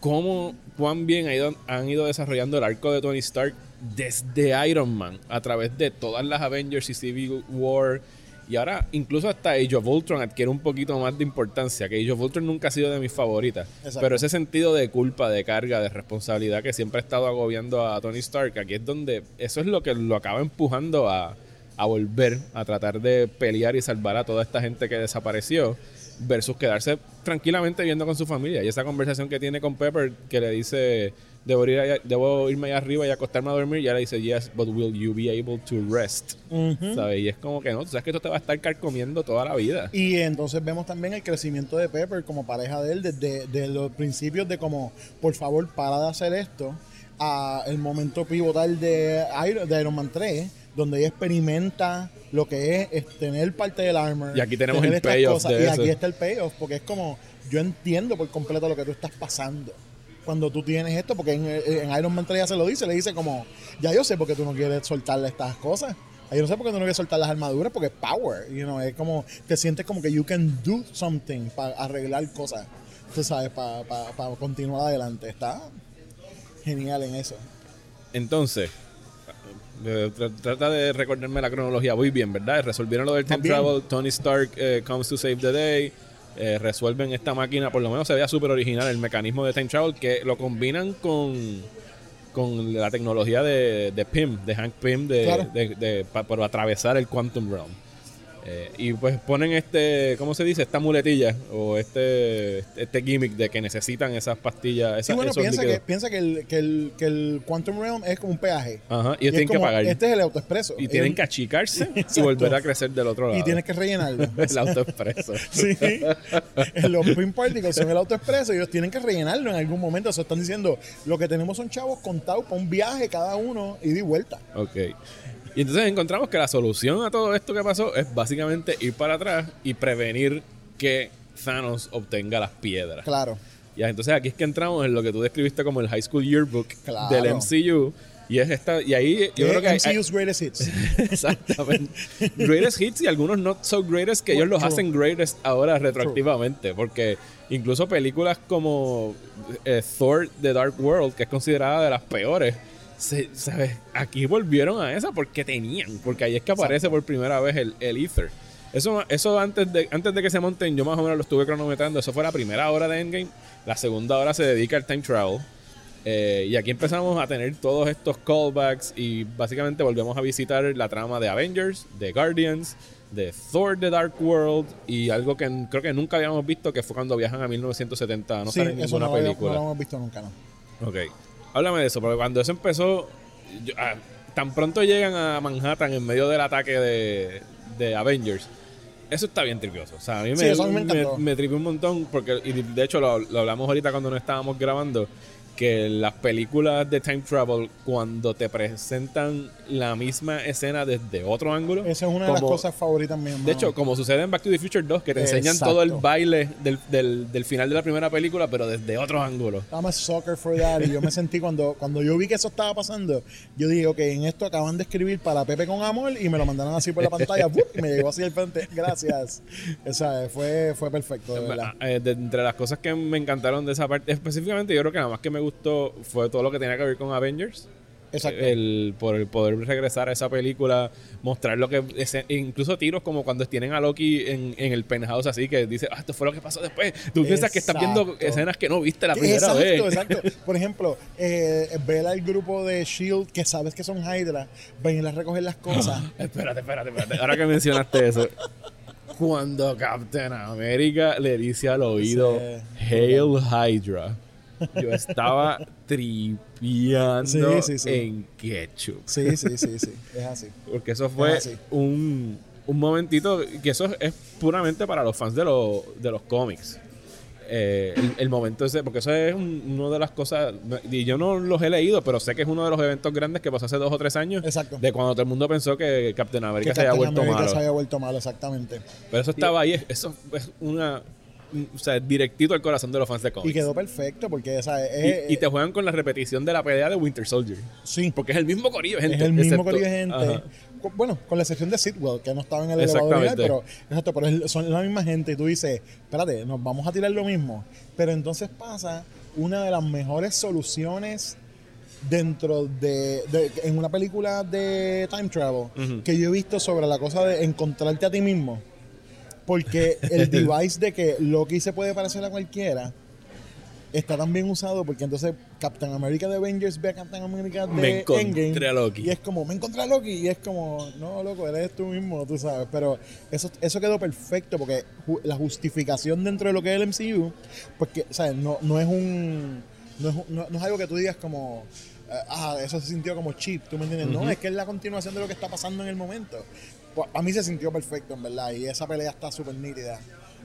Cómo, cuán bien ha ido- han ido desarrollando el arco de Tony Stark desde Iron Man. A través de todas las Avengers y Civil War. Y ahora incluso hasta Age of Ultron adquiere un poquito más de importancia, que Age of Ultron nunca ha sido de mis favoritas. Exacto. Pero ese sentido de culpa, de carga, de responsabilidad que siempre ha estado agobiando a Tony Stark, aquí es donde eso es lo que lo acaba empujando a, a volver, a tratar de pelear y salvar a toda esta gente que desapareció, versus quedarse tranquilamente viviendo con su familia. Y esa conversación que tiene con Pepper, que le dice, debo, ir allá- debo irme allá arriba y acostarme a dormir, y ella le dice, yes, but will you be able to rest? Ujú. ¿Sabes? Y es como que no, tú sabes que esto te va a estar carcomiendo toda la vida. Y entonces vemos también el crecimiento de Pepper como pareja de él desde de los principios de como, por favor, para de hacer esto, a el momento pivotal de Iron, de Iron Man 3, donde ella experimenta lo que es, es tener parte del armor. Y aquí tenemos el payoff cosas, de Y eso. aquí está el payoff, porque es como, yo entiendo por completo lo que tú estás pasando. Cuando tú tienes esto, porque en, en Iron Man 3 ya se lo dice, le dice como, ya yo sé por qué tú no quieres soltarle estas cosas. Yo no sé por qué tú no quieres soltar las armaduras, porque es power, you know, es como, te sientes como que you can do something para arreglar cosas, tú sabes, para continuar adelante. Está genial en eso. Entonces, trata de recordarme la cronología. Muy bien, ¿verdad? Resolvieron lo del time travel. Tony Stark eh, comes to save the day. Eh, resuelven esta máquina, por lo menos se veía súper original el mecanismo de time travel, que lo combinan con, con la tecnología de, de Pym, de Hank Pym, de, Claro. de- de- pa- para atravesar el Quantum Realm. Eh, y pues ponen este, ¿cómo se dice? Esta muletilla o este, este gimmick de que necesitan esas pastillas. Sí, Esas, bueno, esos piensa que, líquidos. piensa que, el, que, el, que el Quantum Realm es como un peaje. Ajá, y Y es tienen que pagar. Este es el autoexpreso. y tienen que achicarse y volver a crecer del otro lado. Y tienes que rellenarlo. el autoexpreso. Sí. Los Pin Particles son el autoexpreso y ellos tienen que rellenarlo en algún momento. Se están diciendo, lo que tenemos son chavos contados para un viaje cada uno y de vuelta. Ok. Y entonces encontramos que la solución a todo esto que pasó es básicamente ir para atrás y prevenir que Thanos obtenga las piedras. Claro. Y entonces aquí es que entramos en lo que tú describiste como el High School Yearbook Claro. del MCU. Y es esta, y ahí yo creo que hay- MCU's Greatest Hits. Exactamente. Greatest hits y algunos not so greatest que ellos los hacen greatest ahora retroactivamente. Porque incluso películas como eh, Thor The Dark World, que es considerada de las peores, se- ¿sabes? aquí volvieron a esa porque tenían. Porque ahí es que aparece por primera vez el, el Ether. Eso, eso antes, de, antes de que se monten, yo más o menos lo estuve cronometrando. Eso fue la primera hora de Endgame. La segunda hora se dedica al time travel. Eh, y aquí empezamos a tener todos estos callbacks y básicamente volvemos a visitar la trama de Avengers, de Guardians, de Thor The Dark World y algo que creo que nunca habíamos visto que fue cuando viajan a 1970, no sí, sale en eso ninguna no, no lo hemos visto nunca, ¿no? Ok. Háblame de eso, porque cuando eso empezó, yo- ah, tan pronto llegan a Manhattan en medio del ataque de, de Avengers, eso está bien tripioso. O sea, a mí Sí, me, mí me me tripió un montón, porque y de hecho lo, lo hablamos ahorita cuando no estábamos grabando, que las películas de time travel, cuando te presentan la misma escena desde otro ángulo, Esa es una de las cosas favoritas mías. de hecho, como sucede en Back to the Future 2, que te enseñan todo el baile del, del, del final de la primera película, pero desde otros ángulos. I'm a sucker for that. Y yo me sentí cuando, cuando yo vi que eso estaba pasando, yo dije, ok, en esto acaban de escribir para Pepe con amor y me lo mandaron así por la pantalla y me llegó así al frente. Gracias. O sea, fue, fue perfecto, de verdad. Eh, de- entre las cosas que me encantaron de esa parte, específicamente yo creo que nada más que me gustó fue todo lo que tenía que ver con Avengers. Exacto. El, por el poder regresar a esa película, mostrar lo que. ese- incluso tiros como cuando tienen a Loki en, en el penthouse así, que dice, ah, esto fue lo que pasó después. Tú piensas que estás viendo Exacto. escenas que no viste la primera exacto, vez. exacto. Por ejemplo, eh, ver al grupo de Shield que sabes que son Hydra, venir a recoger las cosas. Espérate, espérate, espérate. Ahora que mencionaste eso. Cuando Captain America le dice al oído Sí. Hail Hydra, yo estaba tripeando Sí, sí, sí. en ketchup. Sí, sí, sí, sí. Es así. Porque eso fue Es un, un momentito que eso es puramente para los fans de, los de los cómics. Eh, el, el momento ese, porque eso es un- una de las cosas, y yo no los he leído, pero sé que es uno de los eventos grandes que pasó hace dos o tres años, Exacto. de cuando todo el mundo pensó que Captain America Que se había Captain vuelto America malo. se había vuelto malo, exactamente. Pero eso estaba ahí, eso es una, o sea, directito al corazón de los fans de cómics. Y quedó perfecto porque esa Y- es, y te juegan con la repetición de la pelea de Winter Soldier. sí, Porque es el mismo corillo gente. es el mismo excepto- corillo gente. Ajá. Bueno, con la excepción de Sidwell, que no estaba en el elevador original, pero, exacto, pero es- son la misma gente. Y tú dices, espérate, nos vamos a tirar lo mismo. Pero entonces pasa una de las mejores soluciones dentro de, de- en una película de time travel Ujú. que yo he visto sobre la cosa de encontrarte a ti mismo. Porque el device de que Loki se puede parecer a cualquiera está tan bien usado porque entonces Captain America de Avengers ve a Captain America de Me encontré Endgame a Loki. y es como, me encontré a Loki y es como, no, loco, eres tú mismo, tú sabes. Pero eso, eso quedó perfecto porque ju- la justificación dentro de lo que es el MCU, porque, ¿sabes? No, no es un... No es, no- no es algo que tú digas como, ah, eso se sintió como cheap, ¿tú me entiendes? No, es que es la continuación de lo que está pasando en el momento. Pues, a mí se sintió perfecto, en verdad, y esa pelea está súper nítida.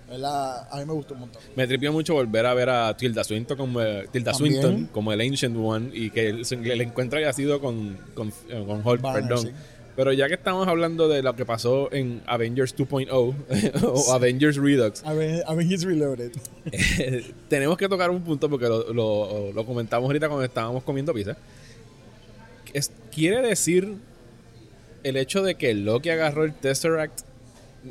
¿Verdad? A mí me gustó un montón. Me tripió mucho volver a ver a Tilda Swinton como, Tilda También. Swinton como el Ancient One y que el, el encuentro haya sido con, con, eh, con Hulk, Banner, perdón. sí. Pero ya que estamos hablando de lo que pasó en Avengers 2.0 o Avengers Redux, Aven- Avengers Reloaded. tenemos que tocar un punto porque lo, lo- lo comentamos ahorita cuando estábamos comiendo pizza. Es- quiere decir el hecho de que Loki agarró el Tesseract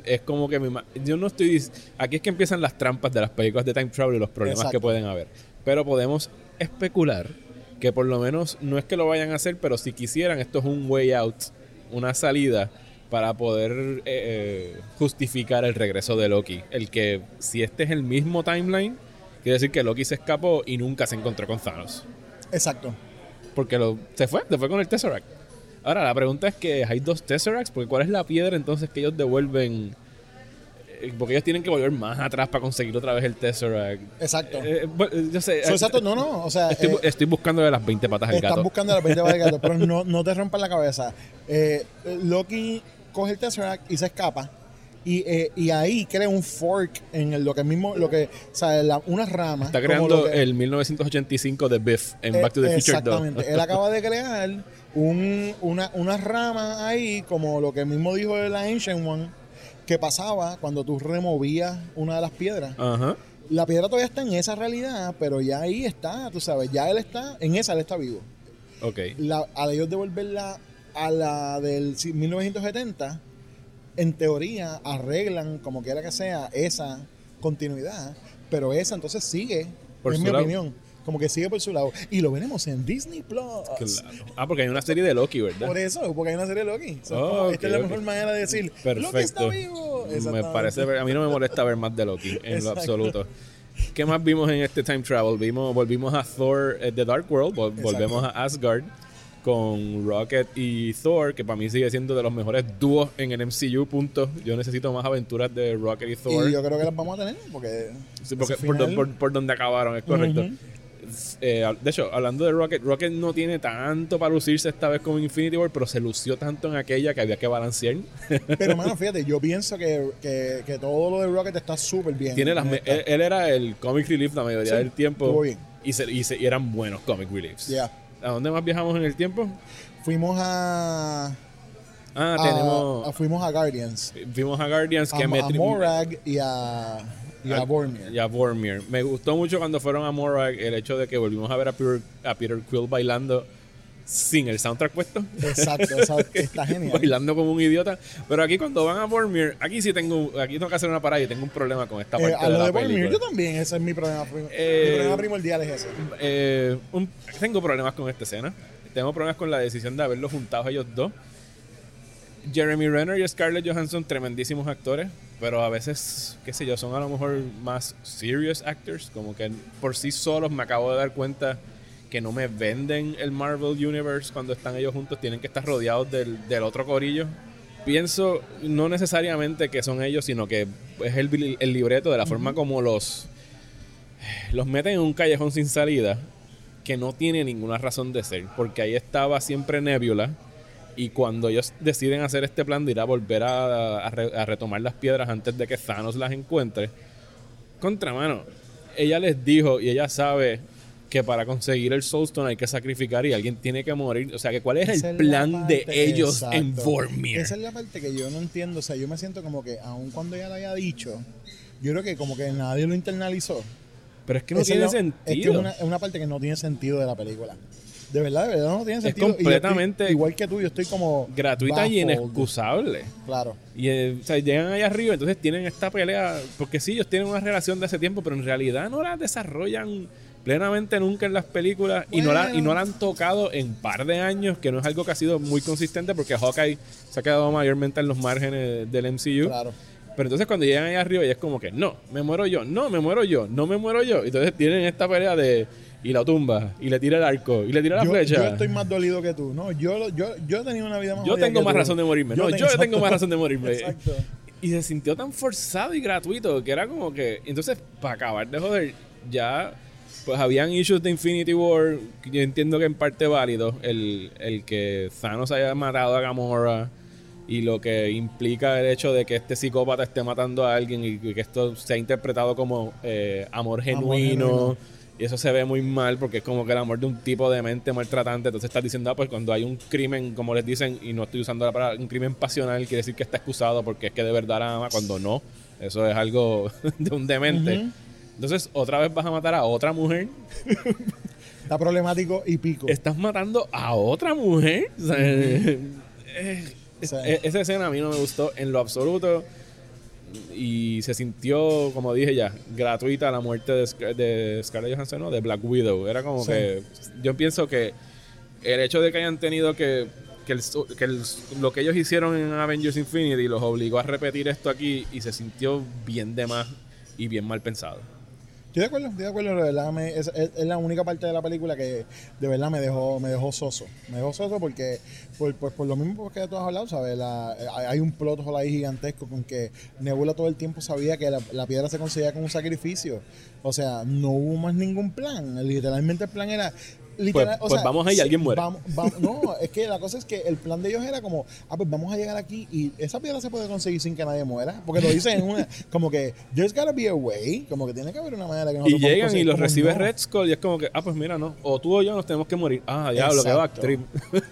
es como que mi ma- yo no estoy aquí es que empiezan las trampas de las películas de time travel y los problemas Exacto. que pueden haber pero podemos especular que por lo menos no es que lo vayan a hacer pero si quisieran esto es un way out una salida para poder eh, eh, justificar el regreso de Loki el que si este es el mismo timeline quiere decir que Loki se escapó y nunca se encontró con Thanos Exacto. porque lo, se fue, se fue con el Tesseract. Ahora, la pregunta es que hay dos Tesseracts, porque ¿cuál es la piedra entonces que ellos devuelven eh, porque ellos tienen que volver más atrás para conseguir otra vez el Tesseract. Exacto. Eh, bueno, yo sé. So, eh, exacto, no, no. O sea, Estoy, eh, estoy buscando de las 20 patas del estás gato. buscando la 20 de gato, pero no, no te rompan la cabeza. Eh, Loki coge el Tesseract y se escapa. Y, eh, y ahí crea un fork en el- lo que mismo, lo que, o sea, la- una rama. Está creando que- el 1985 de Biff en Eh, Back to the Future 2. Exactamente. Él acaba de crear un, una, una rama ahí, como lo que mismo dijo la Ancient One, que pasaba cuando tú removías una de las piedras. Ajá. La piedra todavía está en esa realidad, pero ya ahí está, tú sabes, ya él está, en esa él está vivo. Ok. La, al ellos devolverla a la del 1970, en teoría arreglan, como quiera que sea, esa continuidad, pero esa entonces sigue, Por en su mi lado. opinión, como que sigue por su lado. Y lo veremos en Disney Plus. Claro. Ah, porque hay una serie de Loki, ¿verdad? Por eso, porque hay una serie de Loki. Oh, esta es la mejor manera de decir, Loki está Perfecto. vivo. Me parece, a mí no me molesta ver más de Loki en lo absoluto. ¿Qué más vimos en este time travel? Vimos, volvimos a Thor eh, The Dark World, vol- Exacto. volvemos a Asgard con Rocket y Thor, que para mí sigue siendo de los mejores dúos en el MCU, punto. Yo necesito más aventuras de Rocket y Thor. Y yo creo que las vamos a tener, porque... Sí, porque por, final- por- por donde acabaron, es correcto. Ujú. Eh, de hecho, hablando de Rocket, Rocket no tiene tanto para lucirse esta vez como Infinity War, pero se lució tanto en aquella que había que balancear. Pero, mano, fíjate, yo pienso que, que, que todo lo de Rocket está súper bien. Tiene las Está- él, él era el comic relief la mayoría Sí, del tiempo. estuvo bien. Y, se- y se- y eran buenos comic reliefs. Ya. ¿A dónde más viajamos en el tiempo? Fuimos a, Ah, a- tenemos. a- fuimos a Guardians. Fuimos a Guardians A, que me a Morag y a, y a a- Boromir. y a Vormir. Me gustó mucho cuando fueron a Morag el hecho de que volvimos a ver a Peter, a Peter Quill bailando sin el soundtrack puesto. Exacto, exacto. Está genial. bailando como un idiota. Pero aquí cuando van a Vormir, aquí sí tengo, aquí tengo que hacer una parada y tengo un problema con esta Eh, parte a de lo la de Boromir, película. yo también, ese es mi problema. Eh, mi problema primordial es ese. Eh, un- tengo problemas con esta escena. Tengo problemas con la decisión de haberlos juntado a ellos dos. Jeremy Renner y Scarlett Johansson, tremendísimos actores, pero a veces, qué sé yo, son a lo mejor más serious actors, como que por sí solos me acabo de dar cuenta que no me venden el Marvel Universe cuando están ellos juntos, tienen que estar rodeados del, del otro corillo. Pienso no necesariamente que son ellos, sino que es el, el libreto de la forma como los los meten en un callejón sin salida que no tiene ninguna razón de ser, porque ahí estaba siempre Nebula y cuando ellos deciden hacer este plan de ir a volver a, a re- a retomar las piedras antes de que Thanos las encuentre, contramano, ella les dijo y ella sabe que para conseguir el Soulstone hay que sacrificar y alguien tiene que morir. O sea, que ¿cuál es Esa el plan de ellos en. Vormir? Esa es la parte que yo no entiendo. O sea, yo me siento como que, aun cuando ella lo haya dicho, yo creo que como que nadie lo internalizó. Pero es que no Esa tiene sentido. Es que es una, es una parte que no tiene sentido de la película. De verdad, de verdad no tiene sentido. Estoy- completamente igual que tú, yo estoy como. Gratuita y inexcusable. Claro. Y eh, o sea, llegan allá arriba, entonces tienen esta pelea, porque sí, ellos tienen una relación de hace tiempo, pero en realidad no la desarrollan plenamente nunca en las películas y, no la, y no la han tocado en par de años, que no es algo que ha sido muy consistente porque Hawkeye se ha quedado mayormente en los márgenes del MCU. Claro. Pero entonces cuando llegan allá arriba y es como que no, me muero yo, no, me muero yo, no me muero yo. Entonces tienen esta pelea de y la tumba, y le tira el arco, y le tira la Yo, flecha. yo estoy más dolido que tú. No, yo, yo, yo he tenido una vida más Yo tengo que más tú. razón de morirme. no, yo exacto. tengo más razón de morirme. Exacto. Y se sintió tan forzado y gratuito que era como que. Entonces, para acabar de joder, ya. Pues habían issues de Infinity War. que Yo entiendo que en parte válido. El, el que Thanos haya matado a Gamora. Y lo que implica el hecho de que este psicópata esté matando a alguien. Y que esto se ha interpretado como eh, amor, genuino, genuino. Y eso se ve muy mal porque es como que el amor de un tipo de mente maltratante. Entonces estás diciendo, ah, pues cuando hay un crimen, como les dicen, y no estoy usando la palabra, un crimen pasional, quiere decir que está excusado porque es que de verdad la ama, cuando no. Eso es algo de un demente. Entonces, otra vez vas a matar a otra mujer. Está problemático y pico. Estás matando a otra mujer. O sea, eh, O sea, e- esa escena a mí no me gustó en lo absoluto. Y se sintió, como dije ya, gratuita la muerte de, Scar- de Scarlett Johansson, ¿no? De Black Widow. Era como Sí. que. Yo pienso que el hecho de que hayan tenido que. Que, el- que el- lo que ellos hicieron en Avengers Infinity los obligó a repetir esto aquí y se sintió bien de más y bien mal pensado. Estoy de acuerdo, estoy de acuerdo, de verdad me- es, es- la única parte de la película que de verdad me dejó, me dejó soso. Me dejó soso porque, por, por, por lo mismo que tú has hablado, ¿sabes? La- hay- hay un plot hole ahí gigantesco con que Nebula todo el tiempo sabía que la, la piedra se conseguía con un sacrificio. O sea, no hubo más ningún plan. Literalmente el plan era... literal- o pues sea, vamos ahí y alguien muere. vamos- vamos- no, es que la cosa es que el plan de ellos era como, ah, pues vamos a llegar aquí y esa piedra se puede conseguir sin que nadie muera. Porque lo dicen en una, como que, there's gotta be a way, como que tiene que haber una manera que Y nosotros podamos llegan y los recibe no. Red Skull y es como que, ah, pues mira, no. O tú o yo nos tenemos que morir. Ah, diablo, que backtrip.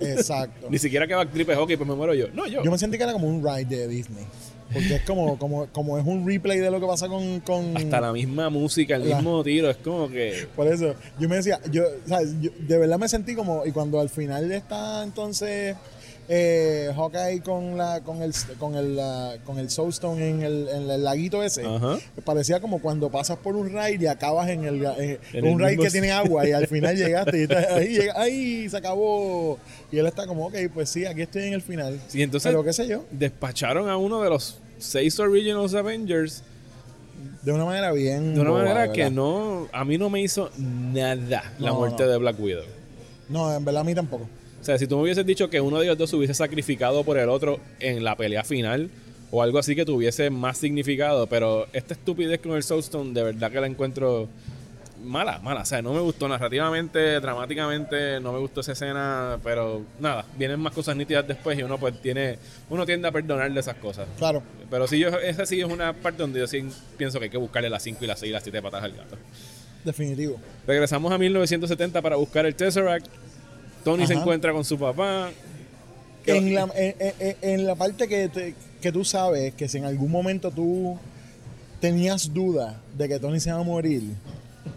Exacto. Ni siquiera que backtrip es hockey, pues me muero yo. No, yo. Yo me sentí que era como un ride de Disney. Porque es como, como, como es un replay de lo que pasa con. con Hasta la misma música, el La- mismo tiro, es como que... Por eso, yo me decía, yo, ¿sabes? Yo de verdad me sentí como, y cuando al final está entonces eh, Hawkeye con la, con el, con el, la- con el Soulstone en el, en el laguito ese, Ajá. parecía como cuando pasas por un ride y acabas en el, eh, En un el mismo que tiene agua y al final llegaste y estás ahí, se acabó. Y él está como, ok, pues sí, aquí estoy en el final. Sí, entonces Pero qué sé yo, despacharon a uno de los seis Originals Avengers de una manera bien. de una boba, manera que no... A mí no me hizo nada la muerte no. de Black Widow. No, en verdad a mí tampoco. O sea, si tú me hubieses dicho que uno de ellos dos se hubiese sacrificado por el otro en la pelea final o algo así que tuviese más significado, pero esta estupidez con el Soulstone de verdad que la encuentro mala, mala. O sea, no me gustó narrativamente, dramáticamente, no me gustó esa escena, pero nada, vienen más cosas nítidas después y uno pues tiene, uno tiende a perdonarle esas cosas. Claro. Pero sí, yo, esa sí es una parte donde yo sí pienso que hay que buscarle las 5 y las 6 y las 7 patas al gato. Definitivo. Regresamos a 1970 para buscar el Tesseract. Tony se encuentra con su papá. ¿Qué En la, en, en- en la parte que, te- que tú sabes que si en algún momento tú tenías duda de que Tony se va a morir,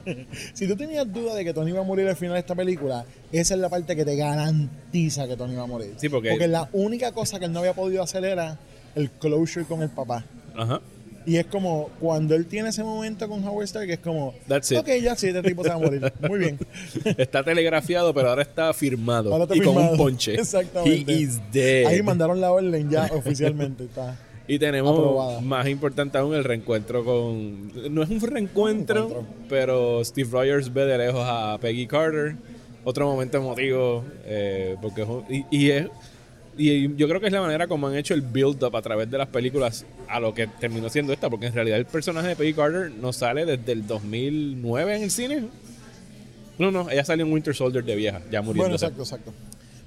si tú tenías duda de que Tony iba a morir al final de esta película, esa es la parte que te garantiza que Tony va a morir. Sí, porque- la única cosa que él no había podido hacer era el closure con el papá. Ajá. Y es como cuando él tiene ese momento con Howard Stark, es como, That's it. ok, ya sí, este tipo se va a morir. Muy bien. Está telegrafiado, pero ahora está firmado. Ahora está y con firmado. un ponche. Exactamente. He is dead. Ahí mandaron la orden ya oficialmente. Está. y tenemos, aprobada. más importante aún, el reencuentro con... No es un reencuentro, Un pero Steve Rogers ve de lejos a Peggy Carter. Otro momento emotivo. eh, porque es un- y, y es... Y yo creo que es la manera como han hecho el build-up a través de las películas a lo que terminó siendo esta, porque en realidad el personaje de Peggy Carter no sale desde el 2009 en el cine. No, no, ella salió en Winter Soldier de vieja, ya Bueno, muriéndose. exacto, exacto.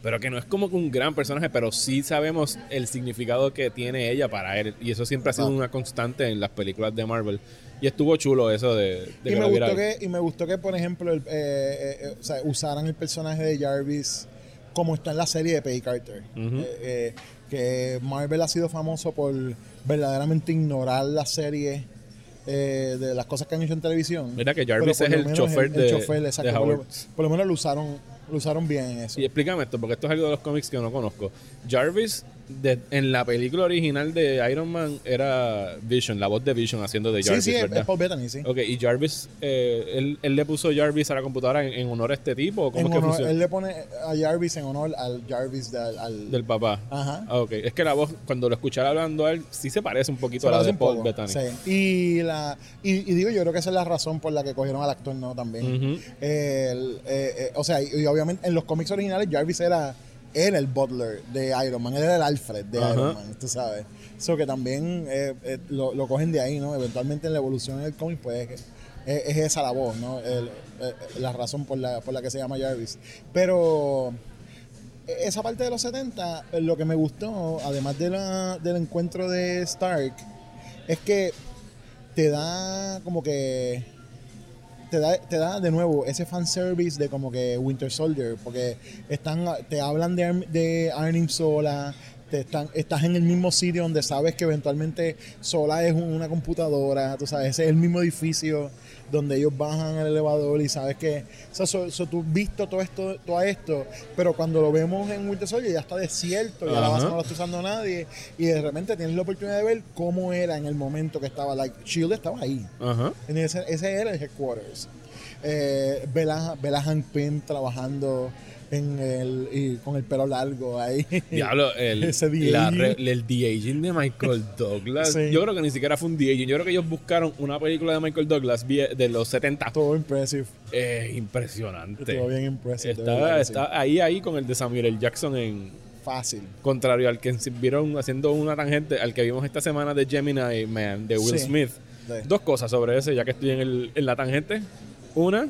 Pero que no es como un gran personaje, pero sí sabemos el significado que tiene ella para él. Y eso siempre ha sido una constante en las películas de Marvel. Y estuvo chulo eso de, de Y que me, gustó que, y me gustó que, por ejemplo, el, eh, eh, eh, o sea, usaran el personaje de Jarvis como está en la serie de Peggy Carter. Eh, eh, que Marvel ha sido famoso por verdaderamente ignorar la serie eh, de las cosas que han hecho en televisión. Mira que Jarvis es el chofer el- de, el chofer, exacto, de por, lo, Howard. por lo menos lo usaron, lo usaron bien en eso. Y explícame esto, porque esto es algo de los cómics que no conozco. Jarvis, de- en la película original de Iron Man, era Vision, la voz de Vision haciendo de sí, Jarvis, sí, es, ¿verdad? es Paul Bettany, sí. Ok, y Jarvis, eh, él, él le puso Jarvis a la computadora en, en honor a este tipo, ¿o ¿cómo En es honor- él le pone a Jarvis en honor al Jarvis de- al, Del papá. Ajá. Ah, ok. Es que la voz, cuando lo escuchara hablando a él, sí se parece un poquito Se a la de Paul poco, Bettany. sí. Y, la, y, y digo, yo creo que esa es la razón por la que cogieron al actor, ¿no? También. El, eh, eh, o sea, y, y obviamente en los cómics originales Jarvis era, era el butler de Iron Man, él era el Alfred de Ajá. Iron Man, tú sabes. Eso que también eh, eh, lo, lo cogen de ahí, ¿no? Eventualmente en la evolución del cómic, pues es, es esa la voz, ¿no? El- eh, la razón por la, por la que se llama Jarvis. Pero esa parte de los 70, eh, lo que me gustó, además de la, del encuentro de Stark, es que te da como que te da, te da de nuevo ese fanservice de como que Winter Soldier, porque están te hablan de, de Arnim Sola, te están, estás en el mismo sitio donde sabes que eventualmente Sola es un- una computadora, tú sabes, es el mismo edificio donde ellos bajan al elevador y sabes que, o sea, so- so tú has visto todo esto, todo esto, pero cuando lo vemos en Winter Soldier ya está desierto, ya la Ajá. base no la está usando nadie y de repente tienes la oportunidad de ver cómo era en el momento que estaba, like, Shield estaba ahí. En Ese, ese era el headquarters. Eh, Pym trabajando en el, y con el pelo largo ahí. Diablo, el, Ese la el de Michael Douglas. Sí. Yo creo que ni siquiera fue un de-aging. Yo creo que ellos buscaron una película de Michael Douglas de los 70. Todo impressive. Eh, impresionante. Estuvo bien impressive. de Está, ahí, ahí con el de Samuel L. Jackson en Fácil. contrario al que vieron haciendo una tangente al que vimos esta semana de Gemini Man de Will Sí. Smith. Sí. Dos cosas sobre ese, ya que estoy en, el- en la tangente. Una,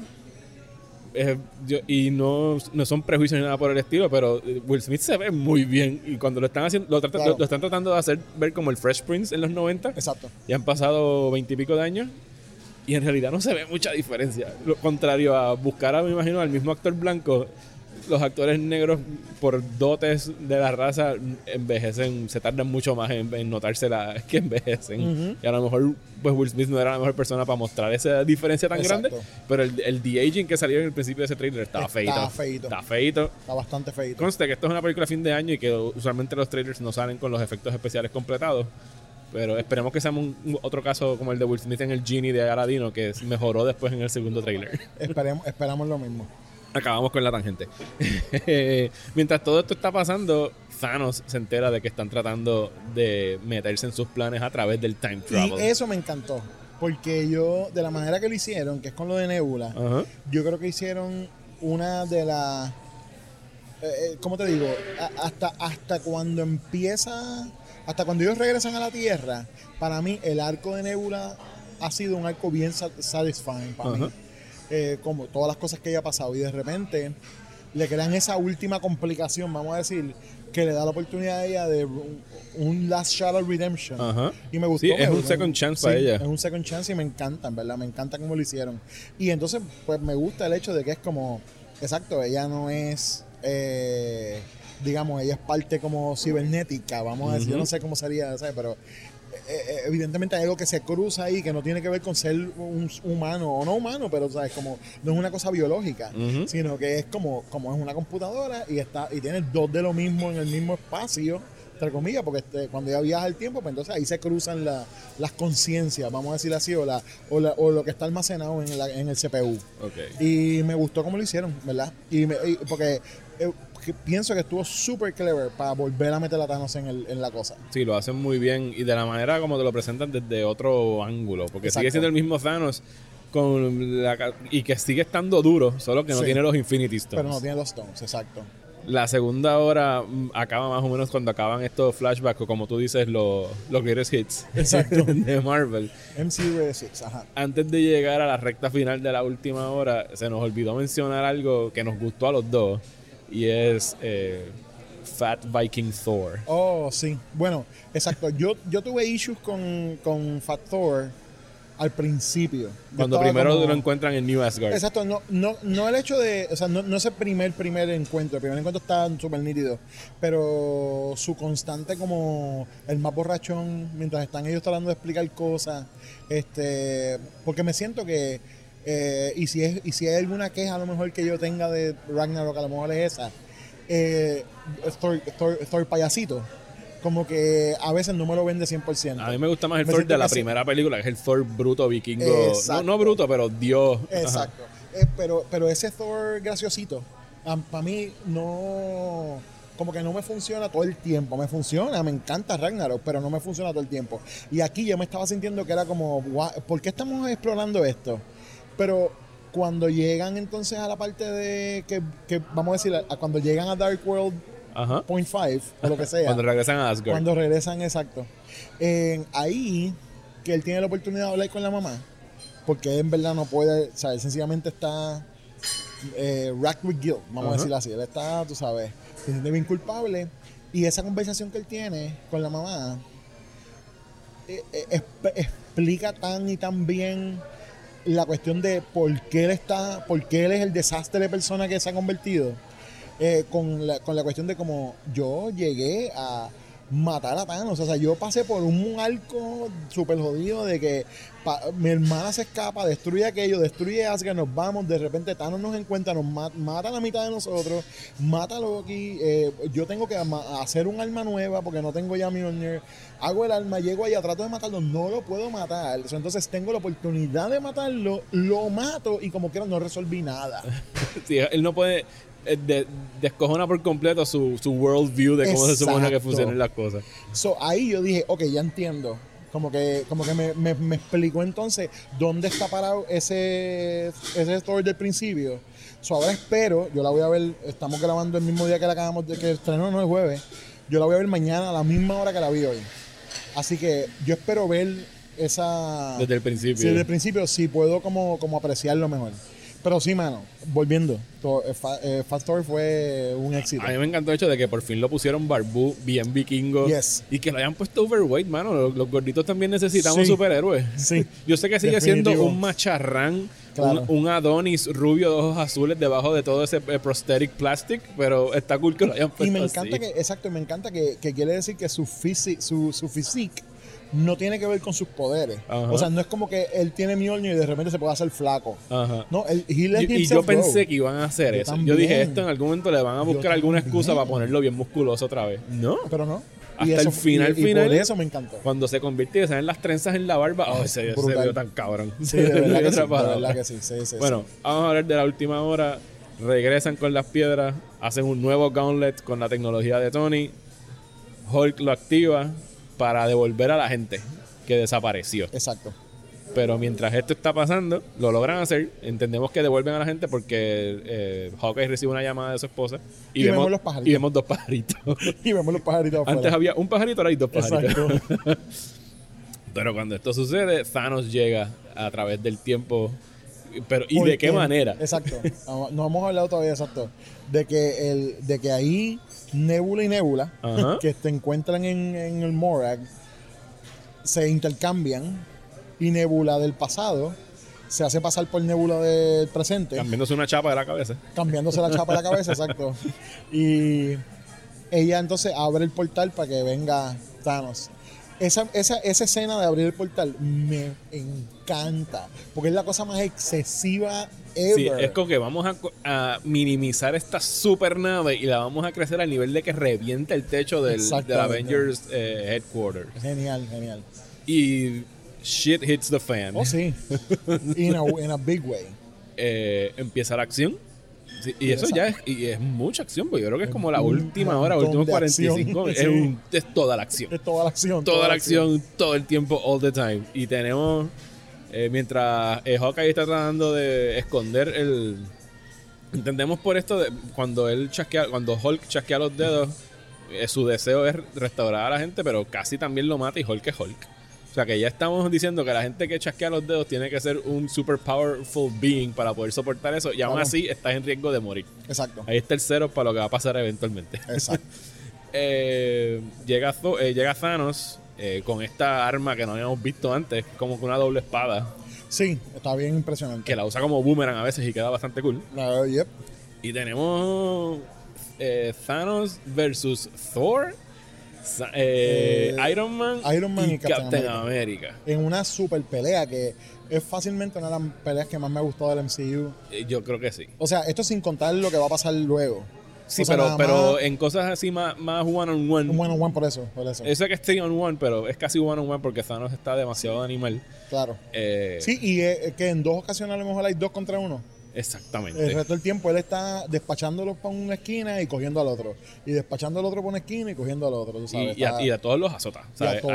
eh, yo- y no, no son prejuicios ni nada por el estilo, pero eh, Will Smith se ve muy bien. Y cuando lo están haciendo, lo, trata- Claro. lo- lo están tratando de hacer ver como el Fresh Prince en los 90. Exacto. Ya han pasado veintipico de años. Y en realidad no se ve mucha diferencia. Lo contrario a buscar, a, me imagino, al mismo actor blanco. Los actores negros, por dotes de la raza, envejecen, se tardan mucho más en, en notarse la, que envejecen. Y a lo mejor, pues Will Smith no era la mejor persona para mostrar esa diferencia tan Exacto. grande. Pero el, el de-aging que salió en el principio de ese trailer estaba Está feito. feíto. Está feito. Está bastante feito. Conste que esto es una película a fin de año y que usualmente los trailers no salen con los efectos especiales completados. Pero esperemos que sea un, un- otro caso como el de Will Smith en el Genie de Aladino, que mejoró después en el segundo trailer. Esperemos, esperamos lo mismo. Acabamos con la tangente. Mientras todo esto está pasando, Thanos se entera de que están tratando de meterse en sus planes a través del time travel. Y eso me encantó. Porque yo, de la manera que lo hicieron, que es con lo de Nebula, yo creo que hicieron una de las. eh, eh, ¿Cómo te digo? A- hasta, hasta cuando empieza. Hasta cuando ellos regresan a la Tierra, para mí el arco de Nebula ha sido un arco bien sa- satisfying para mí. Eh, como todas las cosas que ella ha pasado. Y de repente le crean esa última complicación, vamos a decir, que le da la oportunidad a ella de un, last shot of redemption. Ajá. Y me gustó. Sí, es un me- second chance sí, para ella. Es un second chance y me encanta, en verdad. Me encanta cómo lo hicieron. Y entonces, pues me gusta el hecho de que es como. Exacto, ella no es. eh, digamos, ella es parte como cibernética, vamos a decir. Yo Ujú. no sé cómo sería, ¿sabes? Pero. Eh, eh, evidentemente hay algo que se cruza ahí que no tiene que ver con ser un humano o no humano, pero sabes como no es una cosa biológica, sino que es como como es una computadora y está y tiene dos de lo mismo en el mismo espacio entre comillas, porque este, cuando ya viaja el tiempo, pues entonces ahí se cruzan la- las conciencias, vamos a decir así, o, la, o, la- o lo que está almacenado en, la- en el CPU. Y me gustó cómo lo hicieron, ¿verdad? Y, me- y- porque eh, que pienso que estuvo súper clever para volver a meter a Thanos en, el- en la cosa. Sí, lo hacen muy bien y de la manera como te lo presentan desde otro ángulo, porque sigue siendo el mismo Thanos con la y que sigue estando duro, solo que no Sí. tiene los Infinity Stones. Pero no tiene los stones, exacto. La segunda hora mm, acaba más o menos cuando acaban estos flashbacks o como tú dices los los greatest hits Exacto. de Marvel. MC Red 6, ajá. Antes de llegar a la recta final de la última hora, se nos olvidó mencionar algo que nos gustó a los dos y es eh, Fat Viking Thor. Oh, sí. Bueno, exacto. Yo, yo tuve issues con, con Fat Thor al principio. Cuando primero como- lo encuentran en New Asgard. Exacto, no, no, no el hecho de, o sea, no, no ese primer, primer encuentro, el primer encuentro está súper nítido, pero su constante como el más borrachón, mientras están ellos tratando de explicar cosas, este, porque me siento que, eh, y, si es, y si hay alguna queja a lo mejor que yo tenga de Ragnarok, a lo mejor es esa, eh, Thor payasito, como que a veces no me lo vende 100%. A mí me gusta más el Me Thor de la primera película, que es el Thor bruto vikingo. No, no bruto, pero Dios. Exacto. Eh, pero, pero ese Thor graciosito, para mí no. Como que no me funciona todo el tiempo. Me funciona, me encanta Ragnarok, pero no me funciona todo el tiempo. Y aquí yo me estaba sintiendo que era como, "Gua- ¿por qué estamos explorando esto? Pero cuando llegan entonces a la parte de que, que vamos a decir, a- a cuando llegan a Dark World Ajá. Point 5 o lo que sea. Cuando regresan a Asgard. Cuando regresan, exacto. Ahí, que él tiene la oportunidad de hablar con la mamá, porque él en verdad no puede, o sea, él sencillamente está eh, racked with guilt, vamos a decirlo así. Él está, tú sabes, se siente bien culpable. Y esa conversación que él tiene con la mamá eh, eh, explica tan y tan bien la cuestión de por qué él está, por qué él es el desastre de persona que se ha convertido. Eh, con, la, con la cuestión de como yo llegué a matar a Thanos. O sea, yo pasé por un arco súper jodido de que mi hermana se escapa, destruye aquello, destruye Asgard, nos vamos, de repente Thanos nos encuentra, nos ma- mata a la mitad de nosotros, mata a Loki, eh, yo tengo que hacer un arma nueva porque no tengo ya Mjolnir, hago el arma, llego allá, trato de matarlo, no lo puedo matar, entonces tengo la oportunidad de matarlo, lo mato y como quiera no resolví nada. Sí, él no puede. Eh, de- descojona por completo su, su worldview de cómo se supone que funcionan las cosas. So, ahí yo dije, ok, ya entiendo. Como que, como que me, me- me explicó entonces dónde está parado ese, ese story del principio. So, ahora espero, yo la voy a ver, estamos grabando el mismo día que la acabamos de que estrenó, no el jueves. Yo la voy a ver mañana a la misma hora que la vi hoy. Así que yo espero ver esa. Desde el principio. Sí, desde el principio sí puedo como, como apreciarlo mejor. Pero sí, mano, volviendo. to- eh, eh, Fast Story fue un éxito. A mí me encantó el hecho de que por fin lo pusieron barbú, bien vikingo. Yes. Y que lo hayan puesto overweight, mano. Los, los gorditos también necesitamos Sí. superhéroes. Sí. Yo sé que sigue siendo un macharrán, Claro. un, un Adonis rubio de ojos azules debajo de todo ese eh, prosthetic plastic, pero está cool que lo hayan puesto Y me encanta así. que, exacto, me encanta que, que quiere decir que su, fisi- su, su physique no tiene que ver con sus poderes. Ajá. O sea, no es como que él tiene Mjolnir y de repente se puede hacer flaco. Ajá. No, él, Y, y yo pensé go. que iban a hacer Yo eso. también. Yo dije, esto en algún momento le van a buscar Yo alguna también. excusa para ponerlo bien musculoso otra vez. No. Pero no. Hasta el final, y, y final. por eso me encantó. Cuando se convierte y se ven las trenzas en la barba, oh, ese brutal. vio tan cabrón. Sí, de verdad, que sí, de verdad que sí. sí, sí, Bueno, vamos a hablar de la última hora. Regresan con las piedras, hacen un nuevo gauntlet con la tecnología de Tony. Hulk lo activa para devolver a la gente que desapareció. Exacto. Pero mientras esto está pasando, lo logran hacer. Entendemos que devuelven a la gente porque eh, Hawkeye recibe una llamada de su esposa y, Y vemos los pajaritos. y vemos dos pajaritos. Y vemos los pajaritos afuera. Antes había un pajarito, ahora hay dos pajaritos. Exacto. Pero cuando esto sucede, Thanos llega a través del tiempo. Pero, ¿y de qué manera? Exacto. No no hemos hablado todavía, exacto. De que, el, de que ahí Nebula y Nebula, Ajá. que se encuentran en, en el Morag, se intercambian y Nebula del pasado se hace pasar por Nebula del presente, Cambiándose una chapa de la cabeza. cambiándose la chapa de la cabeza, exacto. Y ella entonces abre el portal para que venga Thanos. Esa, esa, esa escena de abrir el portal me encanta, porque es la cosa más excesiva ever. Sí, es como que vamos a, minimizar esta super nave y la vamos a crecer al nivel de que revienta el techo del. Avengers eh, Headquarters. Genial, genial. Y shit hits the fan. Oh, sí. in, a, in a big way. Eh, empieza la acción. Sí, y eso ya es, y es mucha acción, porque yo creo que es como la última hora, últimos de 45. acción, Es, sí. un- es toda la acción. Es toda la acción. toda la acción, todo el tiempo, all the time. Y tenemos, eh, mientras eh, Hawkeye está tratando de esconder el... Entendemos por esto, de, cuando él chasquea, cuando Hulk chasquea los dedos, eh, su deseo es restaurar a la gente, pero casi también lo mata y Hulk es Hulk. O sea que ya estamos diciendo que la gente que chasquea los dedos tiene que ser un super powerful being para poder soportar eso y aún Claro. así estás en riesgo de morir. Exacto. Ahí está el cero para lo que va a pasar eventualmente. Exacto. Eh, llega, eh, llega Thanos eh, con esta arma que no habíamos visto antes, como con una doble espada, Sí, está bien impresionante. que la usa como boomerang a veces y queda bastante cool. Yep. Y tenemos Thanos versus Thor, eh, Eh, Iron Man, Iron Man y Captain, Captain America. En una super pelea que es fácilmente una de las peleas que más me ha gustado del MCU. Eh, yo creo que sí. O sea, esto sin contar lo que va a pasar luego. Sí, O sea, pero, nada pero más- en cosas así más, más one on one. Un one on one por eso, por eso. Eso que es three on one, pero es casi one on one porque Thanos está demasiado animal. Claro. Eh, Sí, y que en dos ocasiones a lo mejor hay dos contra uno. Exactamente. El resto del tiempo él está despachándolo para una esquina y cogiendo al otro. Y despachando al otro para una esquina y cogiendo al otro. tú sabes, y a, y a todos los azota.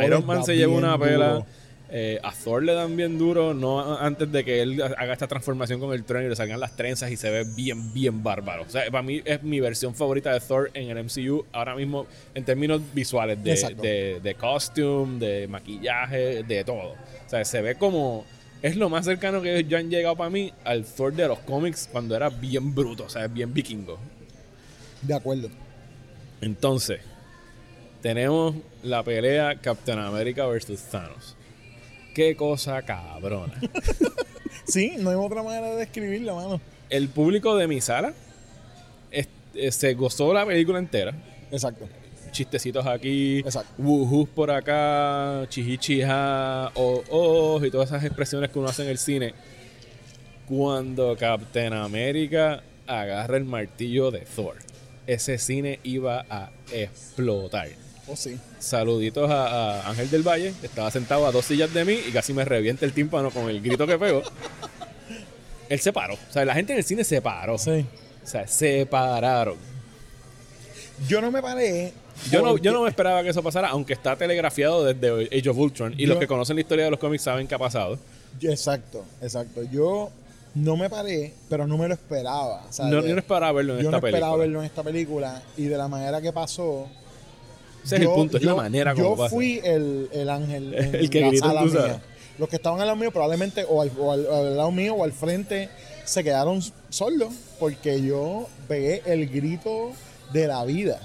Iron Man se lleva una pela. eh, a Thor le dan bien duro, no antes de que él haga esta transformación con el tren y le salgan las trenzas y se ve bien, bien bárbaro. O sea, para mí es mi versión favorita de Thor en el MCU ahora mismo en términos visuales, de, de, de costume, de maquillaje, de todo. O sea, se ve como. Es lo más cercano que ya han llegado para mí al Thor de los cómics cuando era bien bruto, o sea, bien vikingo. De acuerdo. Entonces, tenemos la pelea Captain America versus Thanos. Qué cosa cabrona. Sí, no hay otra manera de describirlo, mano. El público de mi sala es- eh, se gozó la película entera. Exacto. Chistecitos aquí, wuhus por acá, chihichija, o oh, y todas esas expresiones que uno hace en el cine. Cuando Captain America agarra el martillo de Thor, ese cine iba a explotar. Oh, sí. Saluditos a, a Ángel del Valle, que estaba sentado a dos sillas de mí y casi me revienta el tímpano con el grito que pegó. Él se paró. O sea, la gente en el cine se paró. Sí. O sea, se pararon. Yo no me paré. Yo no, yo no me esperaba que eso pasara, aunque está telegrafiado desde Age of Ultron. Y Yo- los que conocen la historia de los cómics saben qué ha pasado. Yo- Exacto, exacto. Yo no me paré, pero no me lo esperaba. o sea, No, de- yo no esperaba verlo en yo esta no esperaba película. verlo en esta película y de la manera que pasó. Ese es el punto, es la manera como Yo pasa. fui el, el ángel. en El que la gritó mía. sala. Los que estaban al lado mío probablemente o al, o al- al lado mío o al frente se quedaron solos porque yo pegué el grito de la vida.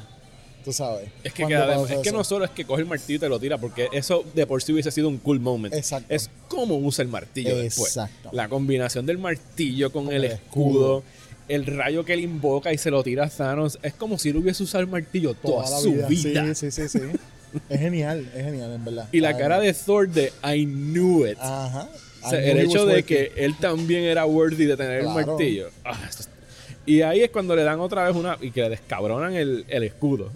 Tú sabes. Es que, de- pasó es que no solo es que coge el martillo y te lo tira, porque eso de por sí hubiese sido un cool moment. Exacto. Es cómo usa el martillo después. Exacto. La combinación del martillo con, Con el, el escudo, escudo. el rayo que él invoca y se lo tira a Thanos. Es como si él hubiese usado el martillo toda, su vida. vida. Sí, sí, sí, sí. es genial, es genial, en verdad. Y la Está cara de Thor de I knew it. Ajá. O sea, I el hecho de que él también era worthy de tener el Claro. martillo. Ah, y ahí es cuando le dan otra vez una. Y que le descabronan el, el escudo.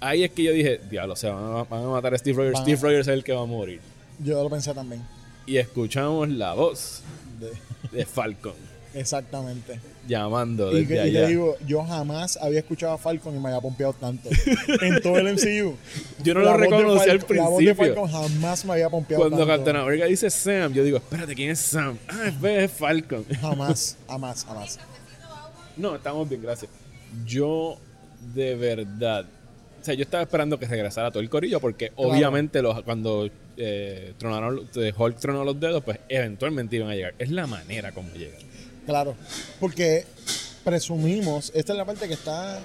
Ahí es que yo dije, diablo, o sea, van a, van a matar a Steve Rogers. Van a- Steve Rogers es el que va a morir. Yo lo pensé también. Y escuchamos la voz De- de Falcon exactamente. llamando Y, desde que- y te digo, yo jamás había escuchado a Falcon y me había pompeado tanto. en todo el MCU. Yo no La lo reconocí al Falcon- La voz de principio. Falcon jamás me había pompeado Cuando tanto. Captain America dice Sam, yo digo, espérate, ¿quién es Sam? Ah, es- es Falcon. Jamás, jamás, jamás. No, estamos bien, gracias. Yo, de verdad. Sea, yo estaba esperando que regresara todo el corillo porque Claro. obviamente los, cuando eh, tronaron, eh, Hulk tronó los dedos, pues eventualmente iban a llegar. Es la manera como llegan. Claro. Porque presumimos, esta es la parte que está,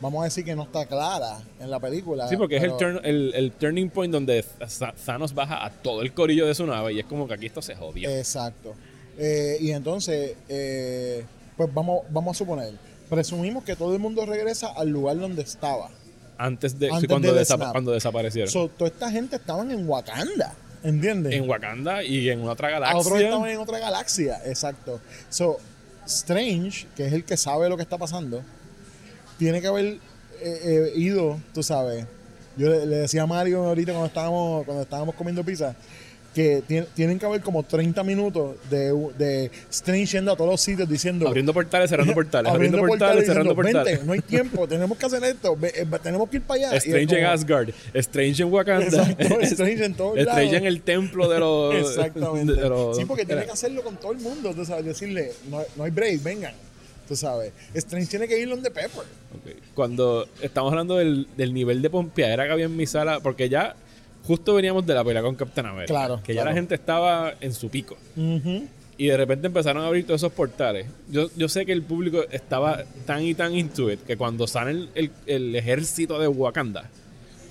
vamos a decir que no está clara en la película. Sí, porque es el, turn- el, el turning point donde Th- Thanos baja a todo el corillo de su nave y es como que aquí esto se jodió. Exacto. Eh, y entonces, eh, pues vamos, vamos a suponer, presumimos que todo el mundo regresa al lugar donde estaba. Antes de, sí, cuando, de desaparecieron. So, toda esta gente estaban en Wakanda, ¿entiendes? en Wakanda y en otra galaxia. otros estaban en otra galaxia, exacto. So, Strange, que es el que sabe lo que está pasando, tiene que haber eh, eh, ido, tú sabes. Yo le, le decía a Mario ahorita cuando estábamos, cuando estábamos comiendo pizza, que tien- tienen que haber como 30 minutos de, de Strange yendo a todos los sitios diciendo... Abriendo portales, cerrando portales, abriendo portales, cerrando diciendo, portales. "Vente, no hay tiempo, tenemos que hacer esto, eh, tenemos que ir para allá. Strange en Asgard, Strange en Wakanda, Exacto, Strange en todos Strange lados. en el templo de los. Exactamente. de los- sí, porque tiene que hacerlo con todo el mundo, tú sabes, decirle, no, no hay break, vengan, tú sabes. Strange tiene que ir donde Pepper. Cuando estamos hablando del, del nivel de pompeadera que había en mi sala, porque ya justo veníamos de la pelea con Captain America. Claro, Que ya la gente estaba en su pico. Ujú. Y de repente empezaron a abrir todos esos portales. Yo, yo sé que el público estaba tan y tan into it que cuando sale el, el- el ejército de Wakanda,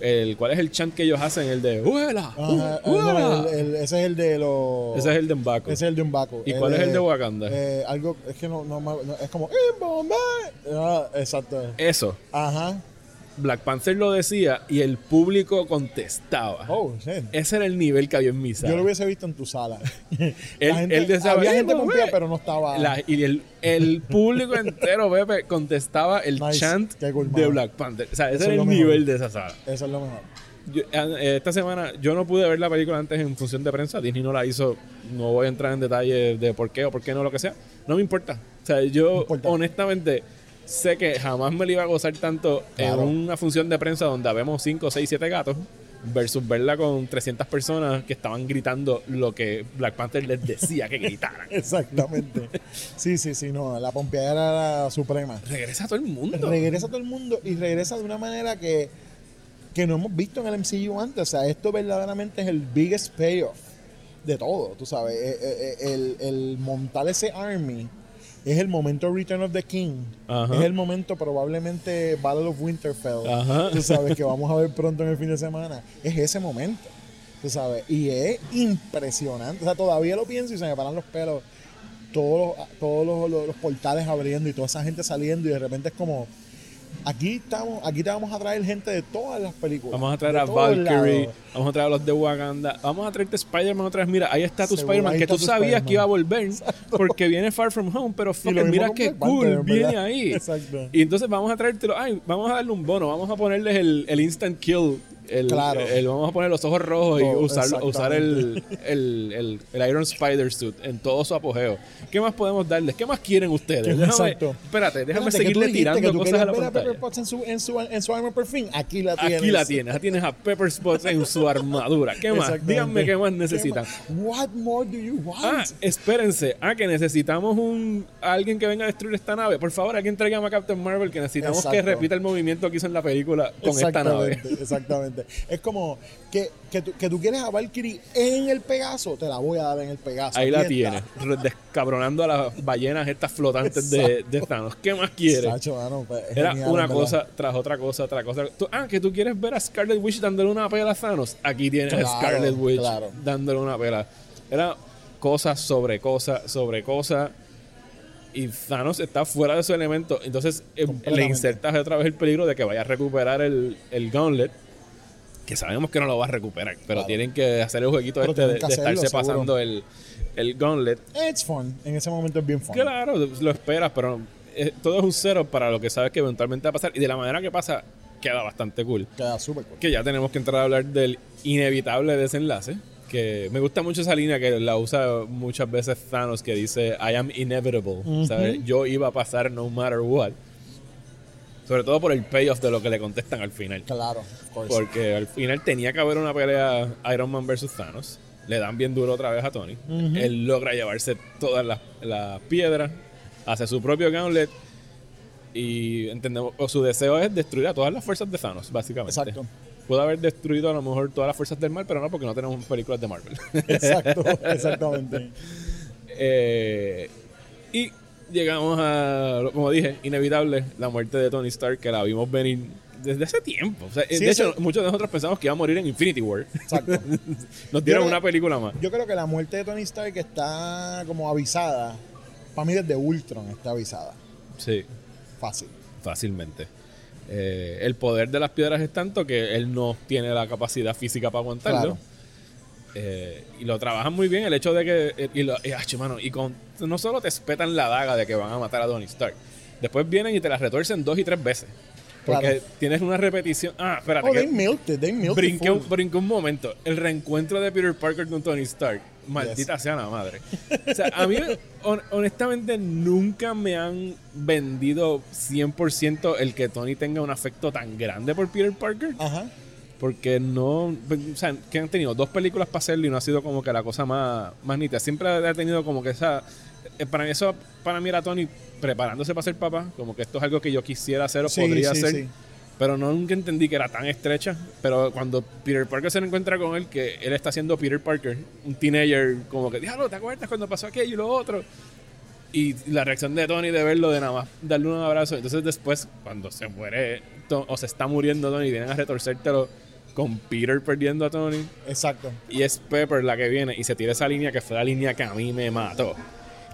el, ¿cuál es el chant que ellos hacen? El de ¡Huela! ¡Uh, eh, no, huela! el- el- ese es el de los... Ese es el de Mbaku. Ese es el de Umbaco. ¿Y cuál es el de Wakanda? Eh, algo, es que no, no, es como... "In Bombay". Ah, exacto. Eso. Ajá. Black Panther lo decía y el público contestaba. Oh, shit. Ese era el nivel que había en mi sala. Yo lo hubiese visto en tu sala. Él- gente- él decía, había "Eh, gente mamá". pompeada, pero no estaba... La- y el, el público entero, Pepe, contestaba el Nice. chant de. Black Panther. O sea, ese Eso era es el mejor. nivel de esa sala. Eso es lo mejor. Yo- eh, esta semana yo no pude ver la película antes en función de prensa. Disney no la hizo. No voy a entrar en detalle de por qué o por qué no, lo que sea. No me importa. O sea, yo honestamente sé que jamás me lo iba a gozar tanto Claro. en una función de prensa donde vemos 5, 6, 7 gatos versus verla con 300 personas que estaban gritando lo que Black Panther les decía que gritaran. Exactamente. Sí, sí, sí, no. La pompeadera era suprema. Regresa todo el mundo. regresa todo el mundo y regresa de una manera que, que no hemos visto en el MCU antes. O sea, esto verdaderamente es el biggest payoff de todo, tú sabes. Eh, eh, eh, El, el montar ese army es el momento Return of the King. Ajá. Es el momento probablemente Battle of Winterfell. Ajá. Tú sabes que vamos a ver pronto en el fin de semana. Es ese momento. Tú sabes. Y es impresionante. O sea, todavía lo pienso y se me paran los pelos. Todos todos los, los- los portales abriendo y toda esa gente saliendo y de repente es como Aquí estamos, aquí te vamos a traer gente de todas las películas. Vamos a traer a Valkyrie, lados. vamos a traer a los de Wakanda, vamos a traerte Spider-Man otra vez. Mira, ahí está tu Spider-Man que tú sabías que iba a volver porque viene Far From Home, pero mismo mira qué Panther, cool en viene verdad. ahí. Exacto. Y entonces vamos a traértelo, ay, vamos a darle un bono, vamos a ponerles el, el instant kill. El, Claro. el- vamos a poner los ojos rojos y Oh, usar, usar el, el, Iron Spider Suit en todo su apogeo. ¿Qué más podemos darles? ¿Qué más quieren ustedes? Déjame, Exacto. espérate, déjame Espérate, seguirle tirando que cosas a la ver a Pepper. Potts en su, en, su, en su armor per fin. Aquí la tienes. Aquí la tienes, ya tienes a Pepper Spots en su armadura. ¿Qué más? Díganme qué más necesitan. ¿Qué más? What more do you want? Ah, espérense. Ah, que necesitamos un alguien que venga a destruir esta nave. Por favor, alguien tráigame a Captain Marvel que necesitamos que repita el movimiento que hizo en la película con esta nave. Exactamente, exactamente. Es como que, que, tú, que tú quieres a Valkyrie en el Pegaso, te la voy a dar en el Pegaso. Ahí la tienes, descabronando a las ballenas estas flotantes de, de Thanos. ¿Qué más quieres? Sacho, mano, pues, es Era genial, una cosa tras otra cosa, otra cosa. Ah, que tú quieres ver a Scarlet Witch dándole una pela a Thanos. Aquí tienes Claro, a Scarlet Witch claro. dándole una pela. Era cosa sobre cosa sobre cosa. Y Thanos está fuera de su elemento. Entonces eh, le insertas otra vez el peligro de que vaya a recuperar el, el Gauntlet. Que sabemos que no lo va a recuperar. Pero Claro. tienen que hacer el jueguito Pero este de, de hacerlo, estarse seguro. pasando el, el Gauntlet. It's fun. En ese momento es bien fun. Claro, lo esperas, pero eh, todo es un cero para lo que sabes que eventualmente va a pasar. Y de la manera que pasa, queda bastante cool. Queda súper cool. Que ya tenemos que entrar a hablar del inevitable desenlace. Que me gusta mucho esa línea que la usa muchas veces Thanos, que dice, I am inevitable. ¿sabes? Yo iba a pasar no matter what. Sobre todo por el payoff de lo que le contestan al final. Claro, of course. Porque al final tenía que haber una pelea Iron Man versus Thanos. Le dan bien duro otra vez a Tony. Él logra llevarse todas las, las piedras, hace su propio gauntlet y entendemos, o su deseo es destruir a todas las fuerzas de Thanos, básicamente. Exacto. Pudo haber destruido a lo mejor todas las fuerzas del mal, pero no porque no tenemos películas de Marvel. Exacto, exactamente. Eh, y llegamos a, como dije, inevitable, la muerte de Tony Stark, que la vimos venir desde hace tiempo. O sea, Sí, de hecho, muchos de nosotros pensamos que iba a morir en Infinity War. Exacto. Nos dieron Yo- una película más. Yo creo que la muerte de Tony Stark está como avisada. Para mí desde Ultron está avisada. Sí, Fácil. fácilmente. Eh, el poder de las piedras es tanto que él no tiene la capacidad física para aguantarlo. Claro. Eh, y lo trabajan muy bien el hecho de que eh, y, lo, y, mano, y con, no solo te espetan la daga de que van a matar a Tony Stark después vienen y te la retuercen dos y tres veces porque Claro. tienes una repetición ah espérate Oh, que they milked it, they milked it brinqué, un, un momento el reencuentro de Peter Parker con Tony Stark maldita sea la madre o sea a mí hon- honestamente nunca me han vendido 100% el que Tony tenga un afecto tan grande por Peter Parker Ajá. Porque no. O sea, que han tenido dos películas para hacerlo y no ha sido como que la cosa más, más nítida. Siempre ha tenido como que esa. eh, Para mí, eso, para mí era Tony preparándose para ser papá. Como que esto es algo que yo quisiera hacer o Sí, podría sí, hacer. sí. Pero no nunca entendí que era tan estrecha. Pero cuando Peter Parker se encuentra con él, que él está siendo Peter Parker, un teenager, como que, diablo, ¿te acuerdas cuando pasó aquello y lo otro? Y la reacción de Tony de verlo, de nada más darle un abrazo. Entonces, después, cuando se muere o se está muriendo Tony, vienen a retorcértelo con Peter perdiendo a Tony. Exacto. Y es Pepper la que viene y se tira esa línea que fue la línea que a mí me mató.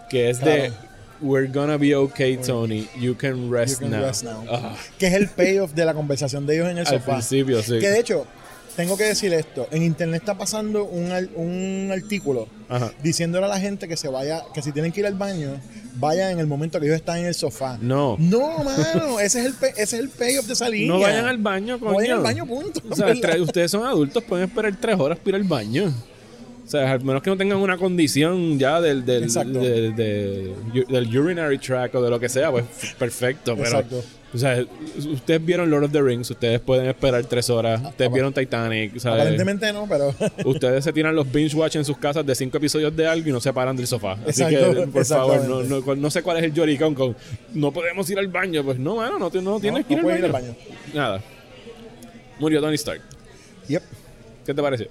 Que es Claro. de We're gonna be okay, Tony. You can rest You can now. rest now. Ah, Que es el payoff de la conversación de ellos en el al sofá. principio, sí. Que de hecho, tengo que decir esto. En internet está pasando un, un artículo Ajá. diciéndole a la gente que se vaya, que si tienen que ir al baño, vayan en el momento que ellos están en el sofá. No. No, mano, ese es el, pe- ese es el payoff de esa línea. No vayan al baño, coño. No vayan al baño, punto. O sea, ustedes son adultos, pueden esperar tres horas para ir al baño. O sea, al menos que no tengan una condición ya del, del, del urinary tract o de lo que sea, pues perfecto. Pero, Exacto. o sea, ustedes vieron Lord of the Rings, ustedes pueden esperar tres horas. Ustedes apa- vieron Titanic, sea, Aparentemente no, pero Ustedes se tiran los binge watch en sus casas de cinco episodios de algo y no se paran del sofá. Así Exacto, que, por favor, no, no, no sé cuál es el lloricón con no podemos ir al baño. Pues no, mano, no, no tienes no, que ir, al, baño. ir al baño. Nada. Murió Tony Stark. Yep. ¿Qué te parece?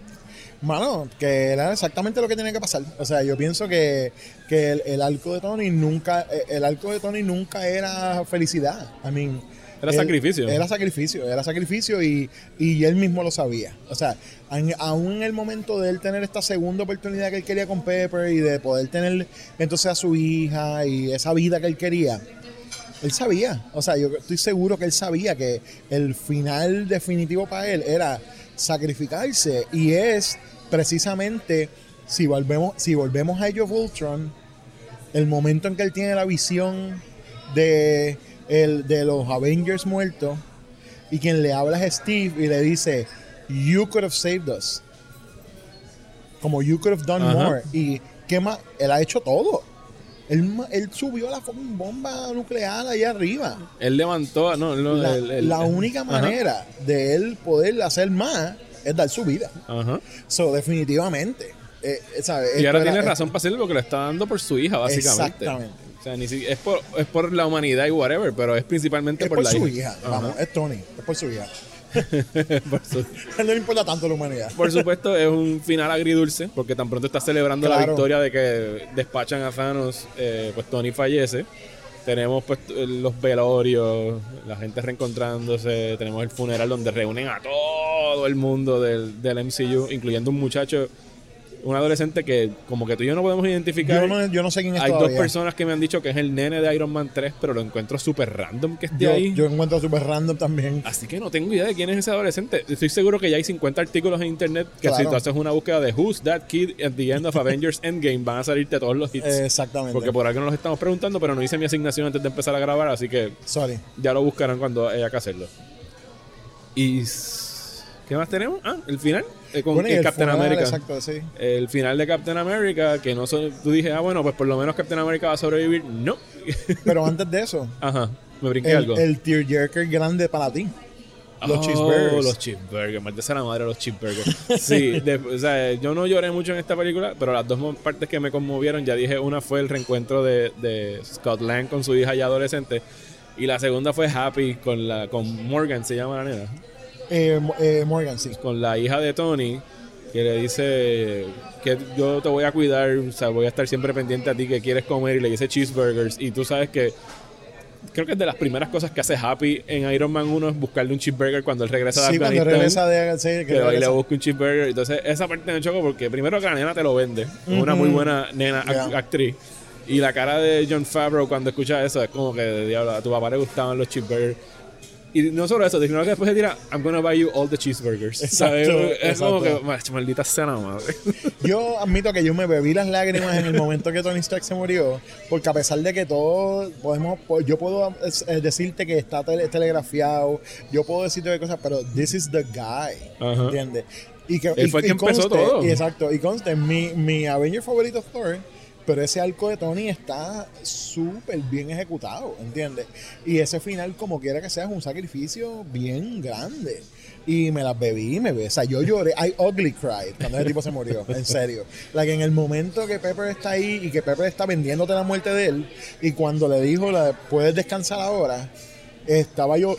Mano, que era exactamente lo que tenía que pasar. O sea, yo pienso que, que el, el arco de Tony nunca, eh, el arco de Tony nunca era felicidad. I mean, Era él- sacrificio. Era sacrificio, era sacrificio y, y él mismo lo sabía. O sea, aún en el momento de él tener esta segunda oportunidad que él quería con Pepper y de poder tener entonces a su hija y esa vida que él quería, Él sabía, o sea, yo estoy seguro que él sabía que el final definitivo para él era sacrificarse y es precisamente si volvemos si volvemos a Age of Ultron, el momento en que él tiene la visión de el, de los Avengers muertos y quien le habla es Steve y le dice you could have saved us. Como you could have done Ajá. more y qué más, él ha hecho todo. Él, subió la bomba nuclear allá arriba. Él levantó. No, no, La, el- el- la única Ajá. manera de él poder hacer más es dar su vida. Ajá. So, definitivamente. eh, ¿sabes? Y ahora era- tiene razón para hacerlo porque lo está dando por su hija, básicamente. Exactamente. O sea, ni si- es, por, es por la humanidad y whatever, pero es principalmente Es por, por la su hija. Vamos, es Tony. Es por su hija. No le importa tanto la humanidad. Por supuesto, es un final agridulce, porque tan pronto está celebrando la victoria de que despachan a Thanos, eh, pues Tony fallece. Tenemos pues los velorios, la gente reencontrándose, tenemos el funeral donde reúnen a todo el mundo del, del MCU, incluyendo un muchacho, un adolescente que como que tú y yo no podemos identificar. Yo no, yo no sé quién es Hay dos personas que me han dicho que es el nene de Iron Man 3, pero lo encuentro súper random que esté Yo, ahí. yo encuentro súper random también. Así que no tengo idea de quién es ese adolescente. Estoy seguro que ya hay 50 artículos en internet que si tú haces una búsqueda de Who's That Kid at the End of Avengers Endgame van a salirte todos los hits. Exactamente. Porque por algo nos los estamos preguntando, pero no hice mi asignación antes de empezar a grabar, así que Sorry. ya lo buscarán cuando haya que hacerlo. Y... ¿Qué más tenemos? Ah, el final. Eh, con Bueno, el Captain funeral, America. Exacto, sí. El final de Captain America, que no son, tú dije, ah, bueno, pues por lo menos Captain America va a sobrevivir. No. Pero antes de eso, Ajá, me brinqué el, algo. el tearjerker grande para ti. Los Oh, cheeseburgers. Los cheeseburgers, maldita la madre los cheeseburgers. Sí, de- o sea, yo no lloré mucho en esta película, pero las dos partes que me conmovieron, ya dije, una fue el reencuentro de, de Scott Lang con su hija ya adolescente. Y la segunda fue Happy con la con Morgan, se llama la nena. Eh, eh, Morgan, sí. Con la hija de Tony, que le dice que yo te voy a cuidar, o sea, voy a estar siempre pendiente a ti, que quieres comer, y le dice cheeseburgers. Y tú sabes que creo que es de las primeras cosas que hace Happy en Iron Man 1 es buscarle un cheeseburger cuando él regresa de Sí, cuando Afganistán. regresa de... Sí, que que le busca un cheeseburger. Entonces, esa parte me chocó porque primero que la nena te lo vende. Es una muy buena nena actriz. Y la cara de John Favreau cuando escucha eso es como que, diablo, a tu papá le gustaban los cheeseburgers. Y no solo eso, sino que después se tira, I'm gonna buy you all the cheeseburgers. Exacto, ¿Sabes? Es como que, exacto. "Mach, maldita sea la madre. Yo admito que yo me bebí las lágrimas en el momento que Tony Stark se murió, porque a pesar de que todo podemos, po- yo puedo eh, decirte que está tele- telegrafiado, yo puedo decirte de cosas, pero this is the guy, Ajá. ¿entiendes? Y que Él fue el que empezó todo. y exacto, y conste, mi, mi Avenger favorito Thor, pero ese arco de Tony está súper bien ejecutado, ¿entiendes? Y ese final, como quiera que sea, es un sacrificio bien grande. Y me las bebí, me bebí. O sea, yo lloré. I ugly cried cuando ese tipo se murió. En serio. La que en el momento que Pepper está ahí y que Pepper está vendiéndote la muerte de él, y cuando le dijo, la, puedes descansar ahora, estaba yo.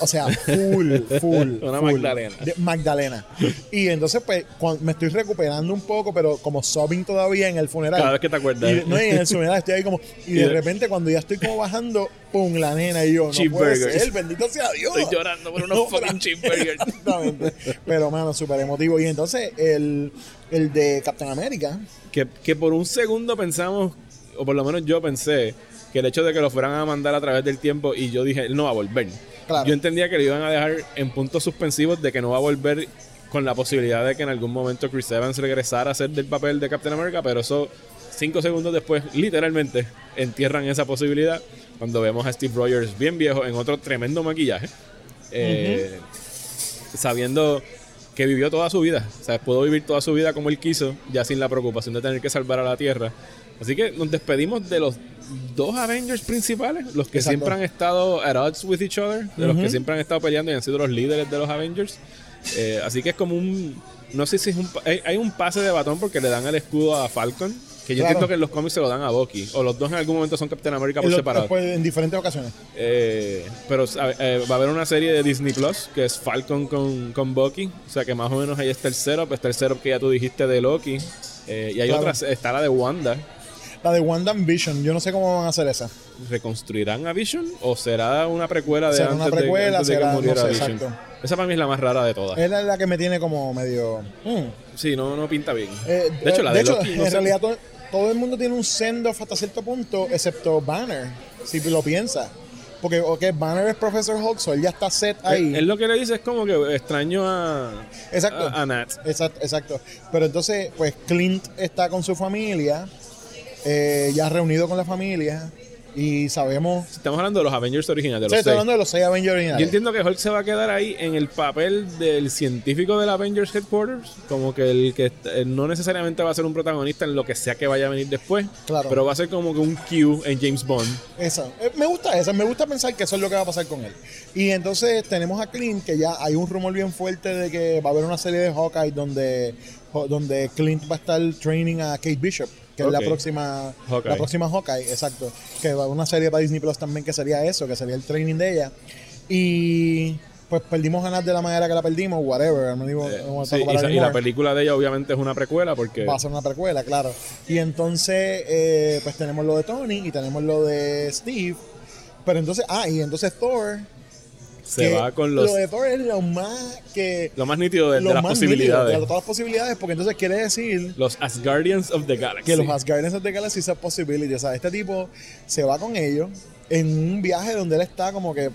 O sea, full, full. Una full. Magdalena. De- Magdalena. Y entonces, pues, cuan- me estoy recuperando un poco, pero como sobbing todavía en el funeral. Cada vez que te acuerdas. Y, no, y en el funeral estoy ahí como. Y de repente, cuando ya estoy como bajando, pum, la nena y yo. No puede ser, bendito sea Dios. Estoy llorando por unos No, fucking cheeseburgers. Exactamente. Pero, mano, súper emotivo. Y entonces, el, el de Captain America. que, que por un segundo pensamos, o por lo menos yo pensé, que el hecho de que lo fueran a mandar a través del tiempo y yo dije, él no va a volver. Claro. Yo entendía que lo iban a dejar en puntos suspensivos de que no va a volver con la posibilidad de que en algún momento Chris Evans regresara a hacer del papel de Captain America, pero eso cinco segundos después, literalmente, entierran esa posibilidad cuando vemos a Steve Rogers bien viejo en otro tremendo maquillaje. Eh, sabiendo que vivió toda su vida. O sea, pudo vivir toda su vida como él quiso, ya sin la preocupación de tener que salvar a la Tierra. Así que nos despedimos de los dos Avengers principales, los que Exacto. siempre han estado at odds with each other, de los que siempre han estado peleando y han sido los líderes de los Avengers. Eh, así que es como un... No sé si es un... Hay, hay un pase de batón porque le dan el escudo a Falcon, que yo Claro. entiendo que en los cómics se lo dan a Bucky. O los dos en algún momento son Captain America por en lo- separado. después, en diferentes ocasiones. Eh, pero eh, va a haber una serie de Disney Plus que es Falcon con, con Bucky. O sea que más o menos ahí está el setup. Está el setup que ya tú dijiste de Loki. Y hay Claro. otras, está la de Wanda. La de Wanda Vision. Yo no sé cómo van a hacer esa. ¿Reconstruirán a Vision? ¿O será una precuela de Será antes, una precuela, de, antes de será- que muriera no sé, Vision? exacto. Esa para mí es la más rara de todas. Esa es la que me tiene como medio. mm. Sí, no, no pinta bien. Eh, de hecho, la de, Loki, no en sé- realidad to- todo el mundo tiene un send-off hasta cierto punto, excepto Banner. si lo piensas. Porque, ok, Banner es Professor Hulk, so él ya está set ahí. Él, él lo que le dice es como que extraño a, Exacto. a, a Nat. Exacto, exacto. Pero entonces, pues Clint está con su familia, eh, ya reunido con la familia, y sabemos. Estamos hablando de los Avengers originales, de los estoy hablando de los seis Avengers Yo originales. entiendo que Hulk se va a quedar ahí en el papel del científico del Avengers Headquarters, como que el que eh, no necesariamente va a ser un protagonista en lo que sea que vaya a venir después, Claro. pero va a ser como que un Q en James Bond. Esa. Eh, me gusta esa, me gusta pensar que eso es lo que va a pasar con él. Y entonces tenemos a Clint, que ya hay un rumor bien fuerte de que va a haber una serie de Hawkeye donde, donde Clint va a estar training a Kate Bishop, que es la próxima Hawkeye. la próxima Hawkeye, exacto. Que va una serie para Disney Plus también que sería eso, que sería el training de ella. Y pues perdimos ganas de la manera que la perdimos, whatever. no digo- Eh, no sí, y, y la película de ella obviamente es una precuela porque Va a ser una precuela, claro. Y entonces, eh, pues tenemos lo de Tony y tenemos lo de Steve. Pero entonces, ah, y entonces Thor. Se que va con los Lo de Thor es lo más que. lo más nítido de, de las más posibilidades. nítido de todas las posibilidades, porque entonces quiere decir Los Asgardians of the Galaxy. que los Asgardians of the Galaxy es possibility. O sea, este tipo se va con ellos en un viaje donde él está como que.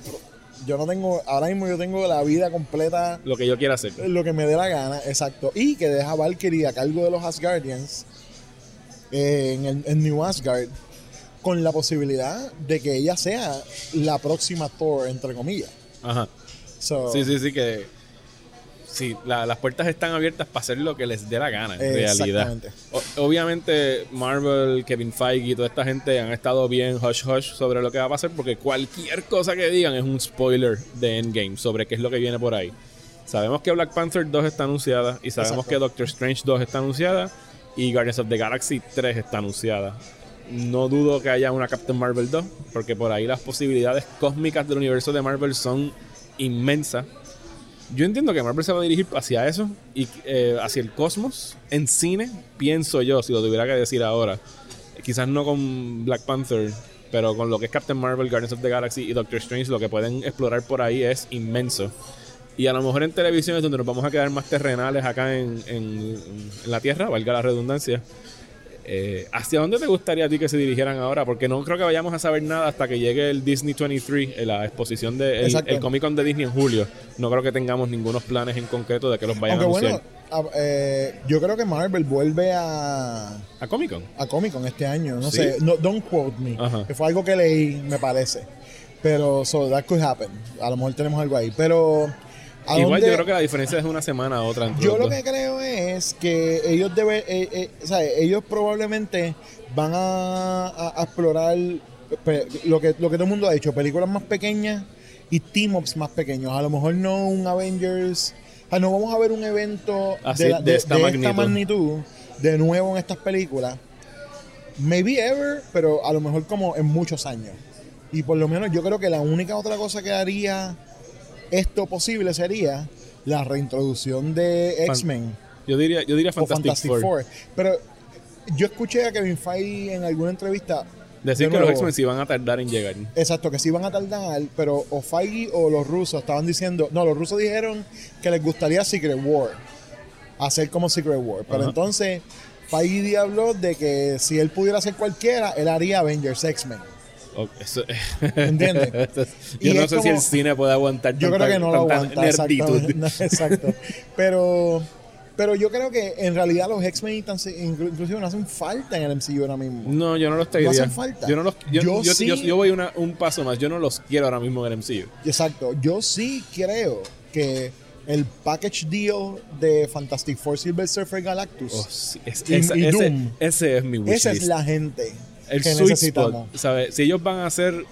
Yo no tengo. Ahora mismo yo tengo la vida completa Lo que yo quiera hacer. lo que me dé la gana, exacto. Y que deja a Valkyrie a cargo de los Asgardians eh, en, el, en New Asgard con la posibilidad de que ella sea la próxima Thor, entre comillas. Ajá. So, Sí, sí, sí, que. Sí, la- las puertas están abiertas para hacer lo que les dé la gana, en realidad. O- obviamente, Marvel, Kevin Feige y toda esta gente han estado bien hush hush sobre lo que va a pasar, porque cualquier cosa que digan es un spoiler de Endgame sobre qué es lo que viene por ahí. Sabemos que Black Panther 2 está anunciada, y sabemos Exacto. que Doctor Strange 2 está anunciada, y Guardians of the Galaxy 3 está anunciada. No dudo que haya una Captain Marvel 2, porque por ahí las posibilidades cósmicas del universo de Marvel son inmensas. Yo entiendo que Marvel se va a dirigir hacia eso y eh, hacia el cosmos en cine, pienso yo, si lo tuviera que decir ahora. Quizás no con Black Panther, pero con lo que es Captain Marvel, Guardians of the Galaxy y Doctor Strange, lo que pueden explorar por ahí es inmenso. Y a lo mejor en televisión es donde nos vamos a quedar más terrenales acá en, en- en la Tierra, valga la redundancia. Eh, ¿Hacia dónde te gustaría a ti que se dirigieran ahora? Porque no creo que vayamos a saber nada hasta que llegue el Disney 23, eh, la exposición de el, el Comic Con de Disney en julio. No creo que tengamos ningunos planes en concreto de que los vayan Aunque a anunciar. bueno, a- eh, yo creo que Marvel vuelve a, ¿A Comic Con? a Comic Con este año. No ¿Sí? sé, no, don't quote me. Ajá. Que fue algo que leí, me parece. Pero, so that could happen. A lo mejor tenemos algo ahí. Pero, ¿a Igual dónde- yo creo que la diferencia es una semana a otra. entre Yo lo que creo es que ellos deben, eh, eh, ellos probablemente van a, a- a explorar pe- lo que, lo que todo el mundo ha dicho, películas más pequeñas y team-ups más pequeños. A lo mejor no un Avengers, o sea, no vamos a ver un evento Así, de, la- de de- esta de magnitud. magnitud de nuevo en estas películas. Maybe ever, pero a lo mejor como en muchos años. Y por lo menos yo creo que la única otra cosa que haría esto posible sería la reintroducción de X-Men Yo diría, yo diría Fantastic, Fantastic Four. Four. Pero yo escuché a Kevin Feige en alguna entrevista. Decir de que los X-Men sí van a tardar en llegar. Exacto, que sí iban a tardar, pero o Feige o los rusos estaban diciendo. No, los rusos dijeron que les gustaría Secret War. Hacer como Secret War. Pero Ajá. entonces Feige habló de que si él pudiera hacer cualquiera, él haría Avengers X-Men. O- eso- ¿Entiendes? yo Y no sé si como- el cine puede aguantar Yo tanta- creo que no lo aguanta. nerditud. exactamente. No, exacto. Pero, pero yo creo que en realidad los X-Men inclusive no hacen falta en el MCU ahora mismo. No, yo no los te No hacen falta. Yo, no los, yo, Yo yo- sí- yo- voy una- un paso más. Yo no los quiero ahora mismo en el MCU. Exacto. Yo sí creo que el package deal de Fantastic Four Silver Surfer Galactus, Oh, sí, es- Y- esa- y ese, ese es mi wishlist. esa es la gente el que sweet necesitamos. spot, ¿sabes? Si ellos van a hacer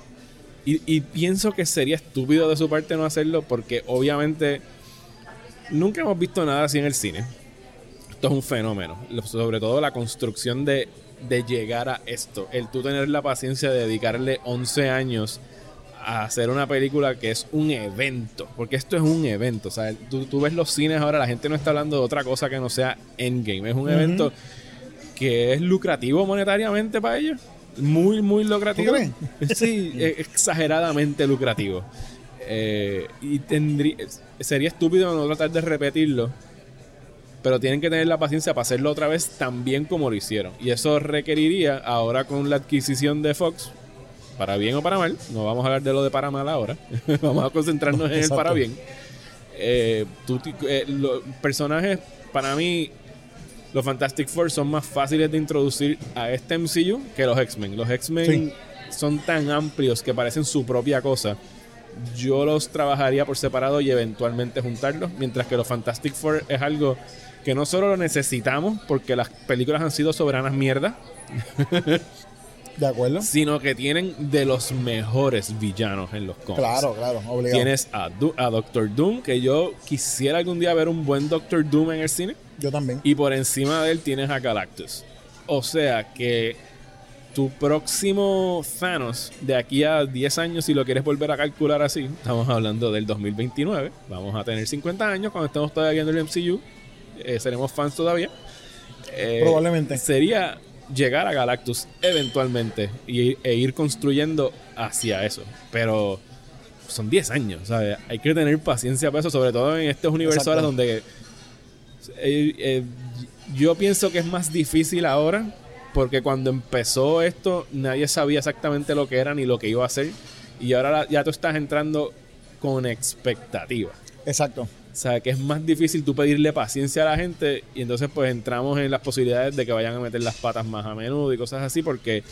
y, y pienso que sería estúpido de su parte no hacerlo porque obviamente nunca hemos visto nada así en el cine. Esto es un fenómeno, sobre todo la construcción de, de llegar a esto, el tú tener la paciencia de dedicarle 11 años a hacer una película que es un evento, porque esto es un evento, o sea, tú, tú ves los cines ahora, la gente no está hablando de otra cosa que no sea Endgame, es un evento que es lucrativo monetariamente para ellos. Muy, muy lucrativo. ¿Tú Sí, e- exageradamente lucrativo. Eh, y tendría, sería estúpido no tratar de repetirlo. Pero tienen que tener la paciencia para hacerlo otra vez tan bien como lo hicieron. Y eso requeriría, ahora con la adquisición de Fox, para bien o para mal. No vamos a hablar de lo de para mal ahora. vamos a concentrarnos en el para bien. Eh, tú eh, los personajes, para mí, los Fantastic Four son más fáciles de introducir a este MCU que los X-Men. Los X-Men Sí. son tan amplios que parecen su propia cosa. Yo los trabajaría por separado y eventualmente juntarlos, mientras que los Fantastic Four es algo que no solo lo necesitamos porque las películas han sido soberanas mierda, ¿De acuerdo? sino que tienen de los mejores villanos en los cómics. Claro, claro, obligado. Tienes a, Du- a Doctor Doom, que yo quisiera algún día ver un buen Doctor Doom en el cine. Yo también. Y por encima de él tienes a Galactus. O sea que tu próximo Thanos de aquí a 10 años, si lo quieres volver a calcular así, estamos hablando del 2029. Vamos a tener 50 años cuando estemos todavía viendo el MCU. eh, seremos fans todavía. Eh, Probablemente. Sería llegar a Galactus eventualmente y, e ir construyendo hacia eso. Pero son 10 años, ¿sabes? Hay que tener paciencia para eso, sobre todo en estos universos ahora donde eh, eh, yo pienso que es más difícil ahora porque cuando empezó esto nadie sabía exactamente lo que era ni lo que iba a hacer y ahora la- ya tú estás entrando con expectativa. Exacto. O sea, que es más difícil tú pedirle paciencia a la gente y entonces pues entramos en las posibilidades de que vayan a meter las patas más a menudo y cosas así porque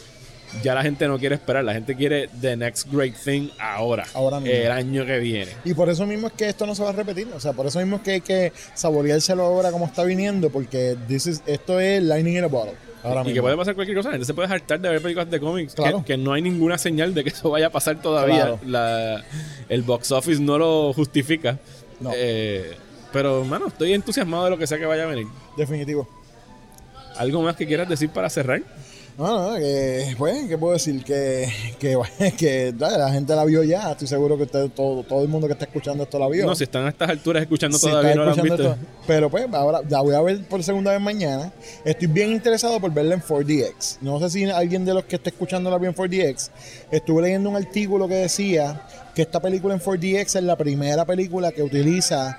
ya la gente no quiere esperar, la gente quiere the next great thing ahora, Ahora mismo. el año que viene. Y por eso mismo es que esto no se va a repetir. O sea, por eso mismo es que hay que saboreárselo ahora como está viniendo, porque this is- esto es lightning in a bottle. Ahora y que puede pasar cualquier cosa. La gente se puede hartar de ver películas de cómics. Claro. Que, que no hay ninguna señal de que eso vaya a pasar todavía. Claro. La- el box office no lo justifica. No. Eh, pero, mano, estoy entusiasmado de lo que sea que vaya a venir. Definitivo. ¿Algo más que quieras decir para cerrar? No, no, que, pues, ¿qué puedo decir? Que, que, que ya, la gente la vio ya. Estoy seguro que usted, todo, todo el mundo que está escuchando esto la vio. No, si están a estas alturas escuchando Si todavía no lo han visto. esto. Pero pues, ahora la voy a ver por segunda vez mañana. Estoy bien interesado por verla en 4DX. No sé si alguien de los que está escuchando la vio en 4DX. Estuve leyendo un artículo que decía que esta película en 4DX es la primera película que utiliza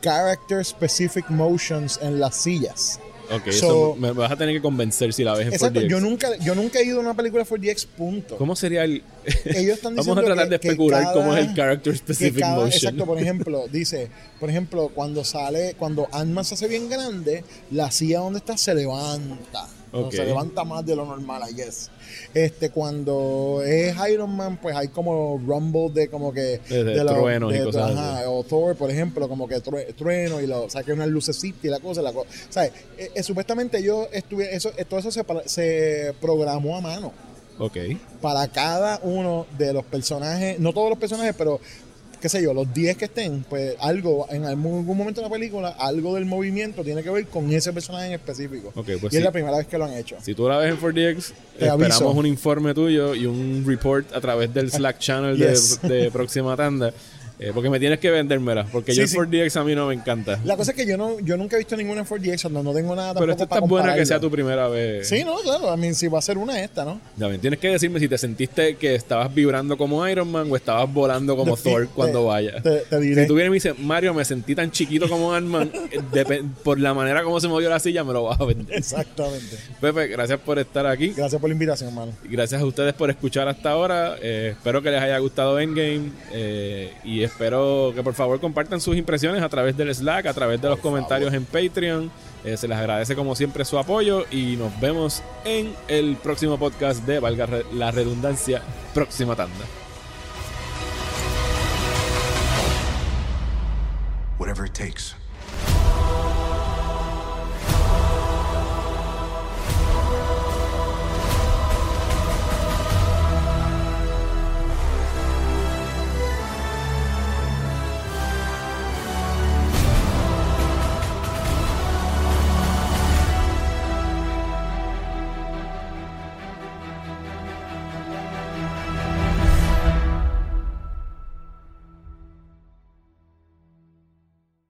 character specific motions en las sillas. Ok, So- eso me vas a tener que convencer si la ves en Exacto, 4DX. yo nunca, yo nunca he ido a una película 4DX, punto. ¿Cómo sería el...? Ellos están Vamos diciendo a tratar que- de especular cada- cómo es el character specific cada- motion. Exacto, por ejemplo, dice, por ejemplo, cuando sale, cuando Ant-Man se hace bien grande, la silla donde está se levanta. O Ok. se levanta más de lo normal, I guess. Este, cuando es Iron Man, pues hay como rumble de como que... De- de truenos y cosas ajá, así. O Thor, por ejemplo, como que true- trueno y lo, o sea, que una lucecita y la cosa, la cosa. Sea, eh, eh, supuestamente yo estuve, eso, eh, todo eso se, se programó a mano Ok. para cada uno de los personajes, no todos los personajes, pero qué sé yo, los 10 que estén, pues algo, en algún, momento de la película, algo del movimiento tiene que ver con ese personaje en específico. Ok, pues y sí. es la primera vez que lo han hecho. Si tú la ves en 4DX, Te esperamos aviso. un informe tuyo y un report a través del Slack channel de, próxima tanda. Eh, porque me tienes que vendérmela. Porque Sí, yo el sí. 4DX a mí no me encanta. La cosa es que yo no, yo nunca he visto ninguna en 4DX, no, no tengo nada Pero esta está buena que sea tu primera vez. Sí, no, claro, a mí si va a ser una esta, ¿no? Ven, tienes que decirme si te sentiste que estabas vibrando como Iron Man o estabas volando como Te- Thor te- cuando vaya. Te, te diré. Si tú vienes y me dices, Mario, me sentí tan chiquito como Ant-Man, eh, depe- por la manera como se movió la silla, me lo vas a vender. Exactamente. Pepe, gracias por estar aquí. Gracias por la invitación, hermano. Gracias a ustedes por escuchar hasta ahora. Eh, espero que les haya gustado Endgame. eh, y espero que por favor compartan sus impresiones a través del Slack, a través de los comentarios en Patreon. Eh, se les agradece como siempre su apoyo. Y nos vemos en el próximo podcast de Valga la Redundancia, próxima tanda. Whatever it takes.